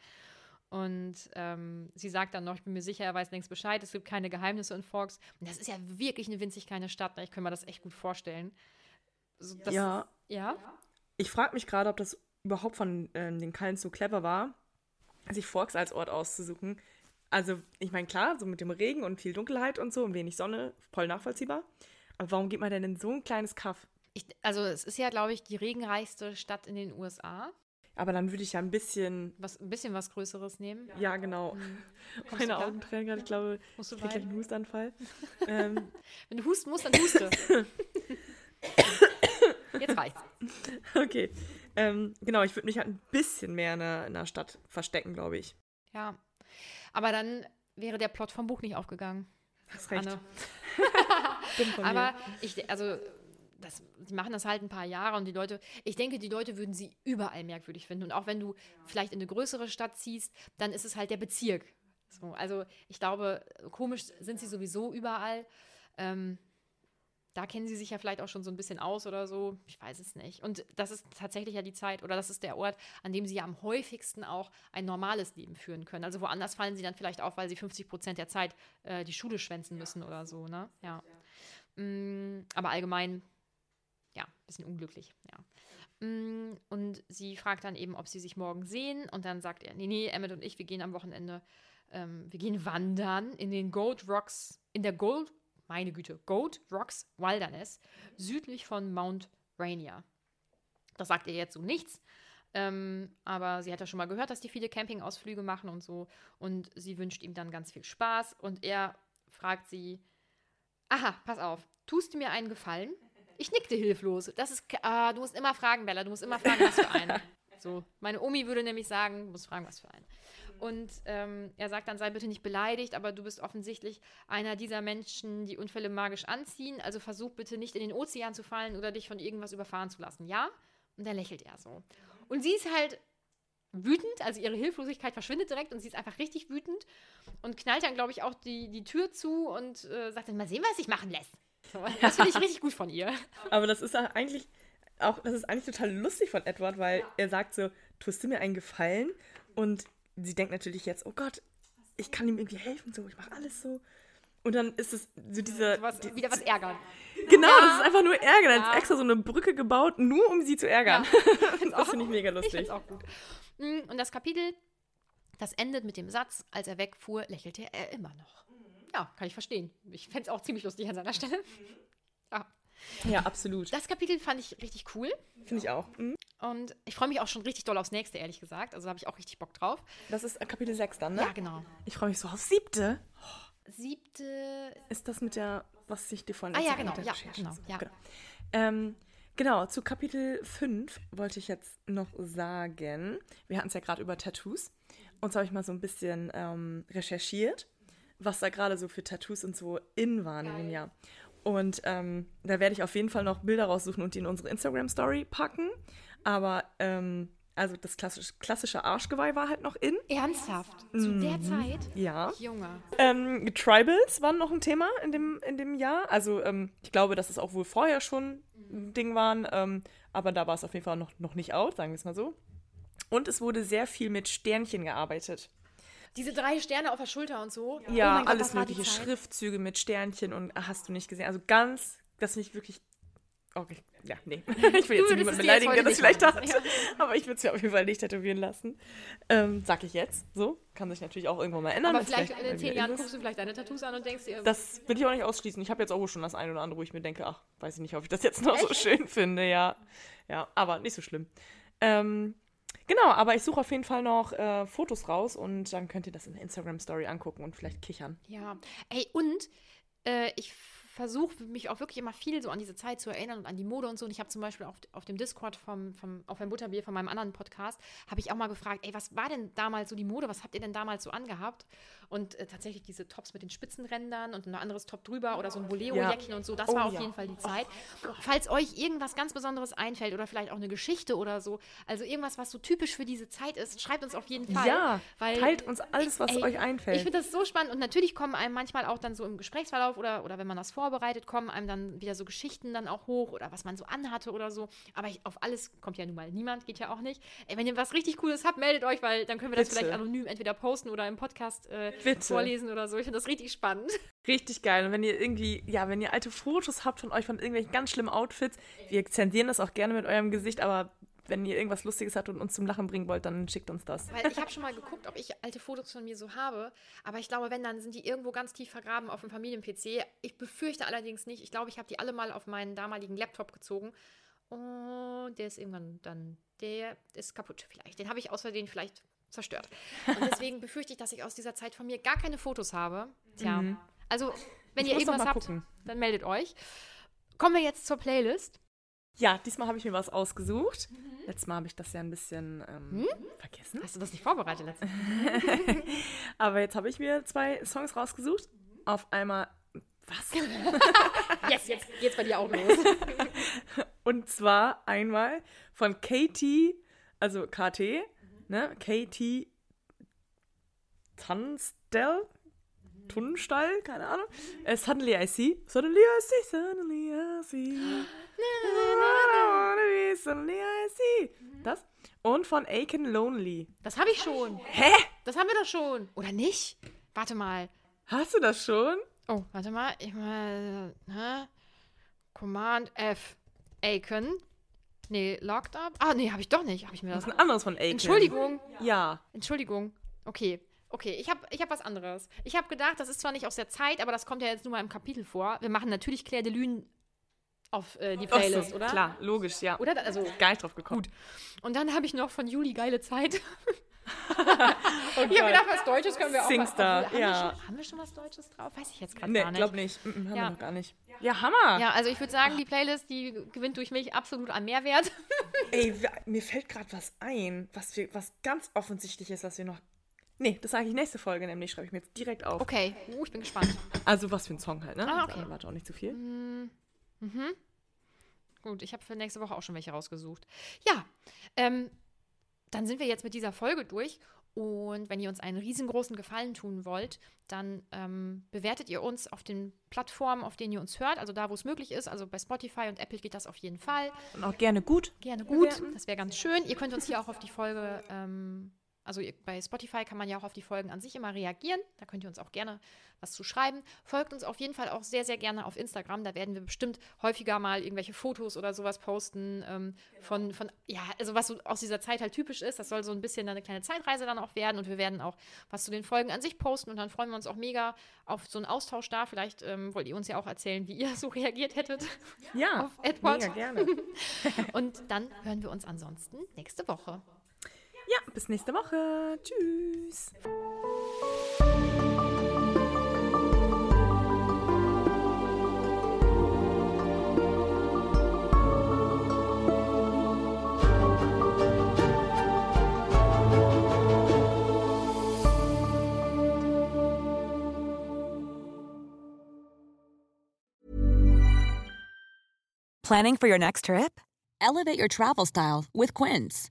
Speaker 2: Und ähm, sie sagt dann noch, ich bin mir sicher, er weiß längst Bescheid, es gibt keine Geheimnisse in Forks. Und das ist ja wirklich eine winzig kleine Stadt, ne? ich kann mir das echt gut vorstellen. So,
Speaker 3: ja,
Speaker 2: Ja?
Speaker 3: ich frage mich gerade, ob das überhaupt von ähm, den Kallen so clever war, sich Forks als Ort auszusuchen. Also, ich meine, klar, so mit dem Regen und viel Dunkelheit und so und wenig Sonne, voll nachvollziehbar. Aber warum geht man denn in so ein kleines Kaff?
Speaker 2: Ich, also es ist ja, glaube ich, die regenreichste Stadt in den USA.
Speaker 3: Aber dann würde ich ja ein bisschen,
Speaker 2: Was, ein bisschen was Größeres nehmen.
Speaker 3: ja, genau.
Speaker 2: Kommst du
Speaker 3: Meine? Augen tränen gerade, ich glaube, ich kriege gleich einen Hustanfall. ähm,
Speaker 2: Wenn du husten musst, dann huste.
Speaker 3: Okay. Ähm, genau, ich würde mich halt ein bisschen mehr in der, in der Stadt verstecken, glaube ich.
Speaker 2: Ja. Aber dann wäre der Plot vom Buch nicht aufgegangen.
Speaker 3: Hast recht.
Speaker 2: Anne. Aber ich, also, das, die machen das halt ein paar Jahre und die Leute, ich denke, die Leute würden sie überall merkwürdig finden. Und auch wenn du vielleicht in eine größere Stadt ziehst, dann ist es halt der Bezirk. So, also ich glaube, komisch sind sie sowieso überall. Ähm, da kennen sie sich ja vielleicht auch schon so ein bisschen aus oder so. Ich weiß es nicht. Und das ist tatsächlich ja die Zeit oder das ist der Ort, an dem sie ja am häufigsten auch ein normales Leben führen können. Also woanders fallen sie dann vielleicht auf, weil sie 50 Prozent der Zeit äh, die Schule schwänzen müssen oder so, ne? Ja. Mm, aber allgemein, ja, ein bisschen unglücklich, ja. Mm, Und sie fragt dann eben, ob sie sich morgen sehen. Und dann sagt er, nee, nee, Emmett und ich, wir gehen am Wochenende, ähm, wir gehen wandern in den Gold Rocks, in der Gold, meine Güte, Gold Rocks Wilderness, südlich von Mount Rainier. Das sagt ihr jetzt so nichts. Ähm, aber sie hat ja schon mal gehört, dass die viele Campingausflüge machen und so. Und sie wünscht ihm dann ganz viel Spaß. Und er fragt sie, aha, pass auf, tust du mir einen Gefallen? Ich nickte hilflos. Das ist, ah, du musst immer fragen, Bella, du musst immer fragen, was für einen. So, meine Omi würde nämlich sagen, du musst fragen, was für einen. Und ähm, er sagt dann, sei bitte nicht beleidigt, aber du bist offensichtlich einer dieser Menschen, die Unfälle magisch anziehen. Also versuch bitte nicht in den Ozean zu fallen oder dich von irgendwas überfahren zu lassen. Ja? Und dann lächelt er so. Und sie ist halt wütend, also ihre Hilflosigkeit verschwindet direkt und sie ist einfach richtig wütend und knallt dann, glaube ich, auch die, die Tür zu und äh, sagt dann, mal sehen, was sich machen lässt. So, das finde ich richtig gut von ihr.
Speaker 3: Aber das ist ja eigentlich auch, das ist eigentlich total lustig von Edward, weil er sagt so, tust du mir einen Gefallen? Und sie denkt natürlich jetzt, oh Gott, ich kann ihm irgendwie helfen, so, ich mache alles so. Und dann ist es so diese.
Speaker 2: Was,
Speaker 3: die,
Speaker 2: wieder was ärgern.
Speaker 3: Genau,
Speaker 2: Ja.
Speaker 3: das ist einfach nur Ärger. Da
Speaker 2: Ja.
Speaker 3: ist extra so eine Brücke gebaut, nur um sie zu ärgern. das
Speaker 2: auch-
Speaker 3: finde ich mega
Speaker 2: Ich
Speaker 3: lustig.
Speaker 2: es auch gut. Mm, Und das Kapitel, das endet mit dem Satz, als er wegfuhr, lächelte er immer noch. Ja, kann ich verstehen. Ich fände es auch ziemlich lustig an seiner Stelle. Ja.
Speaker 3: Ja, absolut.
Speaker 2: Das Kapitel fand ich richtig cool.
Speaker 3: Finde ich auch. Mhm.
Speaker 2: Und ich freue mich auch schon richtig doll aufs nächste, ehrlich gesagt. Also da habe ich auch richtig Bock drauf.
Speaker 3: Das ist Kapitel 6 dann, ne?
Speaker 2: Ja, genau.
Speaker 3: Ich freue mich so aufs siebte.
Speaker 2: Siebte.
Speaker 3: Ist das mit der, was ich dir vorhin
Speaker 2: Ah, ja, genau.
Speaker 3: mit der
Speaker 2: Ja,
Speaker 3: Recherche
Speaker 2: genau, ja.
Speaker 3: genau. Ähm, genau, zu Kapitel 5 wollte ich jetzt noch sagen. Wir hatten es ja gerade über Tattoos. Und so habe ich mal so ein bisschen ähm, recherchiert, was da gerade so für Tattoos und so in waren in dem Jahr. Und ähm, da werde ich auf jeden Fall noch Bilder raussuchen und die in unsere Instagram-Story packen. Aber, ähm, also das klassische, klassische Arschgeweih war halt noch in.
Speaker 2: Ernsthaft? Zu der Zeit?
Speaker 3: Ja.
Speaker 2: Junge.
Speaker 3: Ähm, Tribals waren noch ein Thema in dem, in dem Jahr. Also ähm, ich glaube, dass es auch wohl vorher schon ein Ding waren, ähm, aber da war es auf jeden Fall noch, noch nicht out, sagen wir es mal so. Und es wurde sehr viel mit Sternchen gearbeitet.
Speaker 2: Diese drei Sterne auf der Schulter und so.
Speaker 3: Ja,
Speaker 2: oh mein Gott,
Speaker 3: alles mögliche. Schriftzüge mit Sternchen und hast du nicht gesehen. Also ganz, das nicht wirklich. Okay, ja, nee. Ich will jetzt niemanden beleidigen, der das vielleicht hat.
Speaker 2: lassen,
Speaker 3: Aber ich würde es mir auf jeden Fall nicht tätowieren lassen. Ähm, sag ich jetzt. So. Kann sich natürlich auch irgendwann mal ändern.
Speaker 2: Aber
Speaker 3: wenn's
Speaker 2: vielleicht in zehn Jahren guckst du vielleicht deine Tattoos an und denkst dir,
Speaker 3: Das will ich auch nicht ausschließen. Ich habe jetzt auch schon das eine oder andere, wo ich mir denke, ach, weiß ich nicht, ob ich das jetzt noch so schön finde, ja. Ja, aber nicht so schlimm. Ähm, genau, aber ich suche auf jeden Fall noch äh, Fotos raus und dann könnt ihr das in der Instagram-Story angucken und vielleicht kichern.
Speaker 2: Ja, ey, und äh, ich versuche mich auch wirklich immer viel so an diese Zeit zu erinnern und an die Mode und so. Und ich habe zum Beispiel auf, auf dem Discord vom, vom, auf ein Butterbier von meinem anderen Podcast, habe ich auch mal gefragt, ey, was war denn damals so die Mode? Was habt ihr denn damals so angehabt? Und äh, tatsächlich diese Tops mit den Spitzenrändern und ein anderes Top drüber oder so ein Bolero-Jäckchen und so, das
Speaker 3: Oh
Speaker 2: war auf
Speaker 3: ja.
Speaker 2: jeden Fall die Zeit. Falls euch irgendwas ganz Besonderes einfällt oder vielleicht auch eine Geschichte oder so, also irgendwas, was so typisch für diese Zeit ist, schreibt uns auf jeden Fall.
Speaker 3: Ja,
Speaker 2: weil
Speaker 3: teilt uns alles, was
Speaker 2: Ey,
Speaker 3: euch einfällt.
Speaker 2: Ich finde das so spannend und natürlich kommen einem manchmal auch dann so im Gesprächsverlauf oder, oder wenn man das vorbereitet, kommen einem dann wieder so Geschichten dann auch hoch oder was man so anhatte oder so. Aber ich, auf alles kommt ja nun mal niemand, geht ja auch nicht. Ey, wenn ihr was richtig Cooles habt, meldet euch, weil dann können wir das
Speaker 3: Bitte.
Speaker 2: vielleicht anonym entweder posten oder im Podcast äh,
Speaker 3: Bitte.
Speaker 2: vorlesen oder so. Ich finde das richtig spannend.
Speaker 3: Richtig geil. Und wenn ihr irgendwie, ja, wenn ihr alte Fotos habt von euch, von irgendwelchen ganz schlimmen Outfits, wir zensieren das auch gerne mit eurem Gesicht, aber wenn ihr irgendwas Lustiges habt und uns zum Lachen bringen wollt, dann schickt uns das.
Speaker 2: Weil ich habe schon mal geguckt, ob ich alte Fotos von mir so habe. Aber ich glaube, wenn, dann sind die irgendwo ganz tief vergraben auf dem Familien-PC. Ich befürchte allerdings nicht. Ich glaube, ich habe die alle mal auf meinen damaligen Laptop gezogen. Und der ist irgendwann dann, der ist kaputt vielleicht. Den habe ich aus Versehen vielleicht zerstört. Und deswegen befürchte ich, dass ich aus dieser Zeit von mir gar keine Fotos habe. Tja, also wenn
Speaker 3: Ich
Speaker 2: ihr irgendwas habt,
Speaker 3: gucken.
Speaker 2: dann meldet euch. Kommen wir jetzt zur Playlist.
Speaker 3: Ja, diesmal habe ich mir was ausgesucht. Letztes Mal habe ich das ja ein bisschen ähm, vergessen.
Speaker 2: Hast du das nicht vorbereitet letztes
Speaker 3: Aber jetzt habe ich mir zwei Songs rausgesucht. Auf einmal. Was?
Speaker 2: Yes, jetzt geht's bei dir auch los.
Speaker 3: Und zwar einmal von Katie, also KT, ne? Katie Tunstall? Tunstall? Keine Ahnung. Äh, suddenly I see. Suddenly I see, suddenly I see. Suddenly I see. Das. Und von Aiken Lonely.
Speaker 2: Das habe ich schon.
Speaker 3: Hä?
Speaker 2: Das haben wir doch schon. Oder nicht? Warte mal.
Speaker 3: Hast du das schon?
Speaker 2: Oh, warte mal. Ich mal. Hä? Command F. Aiken. Nee, Locked Up. Ah, nee, habe ich doch nicht. Habe ich mir
Speaker 3: Das
Speaker 2: das.
Speaker 3: ist ein anderes von Aiken.
Speaker 2: Entschuldigung.
Speaker 3: Ja.
Speaker 2: Entschuldigung. Okay. Okay, ich habe ich hab was anderes. Ich habe gedacht, das ist zwar nicht aus der Zeit, aber das kommt ja jetzt nur mal im Kapitel vor. Wir machen natürlich Claire de Lune auf äh, die
Speaker 3: Ach so,
Speaker 2: Playlist, oder?
Speaker 3: Klar, logisch, ja.
Speaker 2: Oder? Also,
Speaker 3: Gar nicht drauf gekommen.
Speaker 2: Gut. Und dann habe ich noch von Juli geile Zeit. ich habe gedacht, was Deutsches können wir auch
Speaker 3: Singstar,
Speaker 2: obwohl,
Speaker 3: ja.
Speaker 2: Haben wir, schon, haben wir schon was Deutsches drauf? Weiß ich jetzt gerade
Speaker 3: Nee,
Speaker 2: gar nicht.
Speaker 3: glaub nicht. Mm, mm, haben
Speaker 2: Ja.
Speaker 3: wir noch gar nicht. Ja, Hammer.
Speaker 2: Ja, also ich würde sagen, die Playlist, die gewinnt durch mich absolut an Mehrwert.
Speaker 3: Ey, mir fällt gerade was ein, was, wir, was ganz offensichtlich ist, was wir noch. Nee, das sage ich nächste Folge, nämlich schreibe ich mir jetzt direkt auf.
Speaker 2: Okay, uh, ich bin gespannt.
Speaker 3: Also was für ein Song halt, ne?
Speaker 2: Ah, okay.
Speaker 3: Aber warte auch nicht zu viel.
Speaker 2: Gut, ich habe für nächste Woche auch schon welche rausgesucht. Ja, ähm, dann sind wir jetzt mit dieser Folge durch. Und wenn ihr uns einen riesengroßen Gefallen tun wollt, dann ähm, bewertet ihr uns auf den Plattformen, auf denen ihr uns hört. Also da, wo es möglich ist. Also bei Spotify und Apple geht das auf jeden Fall.
Speaker 3: Und auch gerne gut.
Speaker 2: Gerne gut. Das wäre ganz schön. Ihr könnt uns hier auch auf die Folge, ähm, also bei Spotify kann man ja auch auf die Folgen an sich immer reagieren. Da könnt ihr uns auch gerne was zu schreiben. Folgt uns auf jeden Fall auch sehr, sehr gerne auf Instagram. Da werden wir bestimmt häufiger mal irgendwelche Fotos oder sowas posten ähm, von, von, ja, also was so aus dieser Zeit halt typisch ist. Das soll so ein bisschen eine kleine Zeitreise dann auch werden. Und wir werden auch was zu den Folgen an sich posten. Und dann freuen wir uns auch mega auf so einen Austausch da. Vielleicht ähm, wollt ihr uns ja auch erzählen, wie ihr so reagiert hättet.
Speaker 3: Ja,
Speaker 2: Auf Edward.
Speaker 3: mega gerne.
Speaker 2: Und dann hören wir uns ansonsten nächste Woche.
Speaker 3: Ja, bis nächste Woche. Tschüss.
Speaker 1: Planning for your next trip? Elevate your travel style with Quince.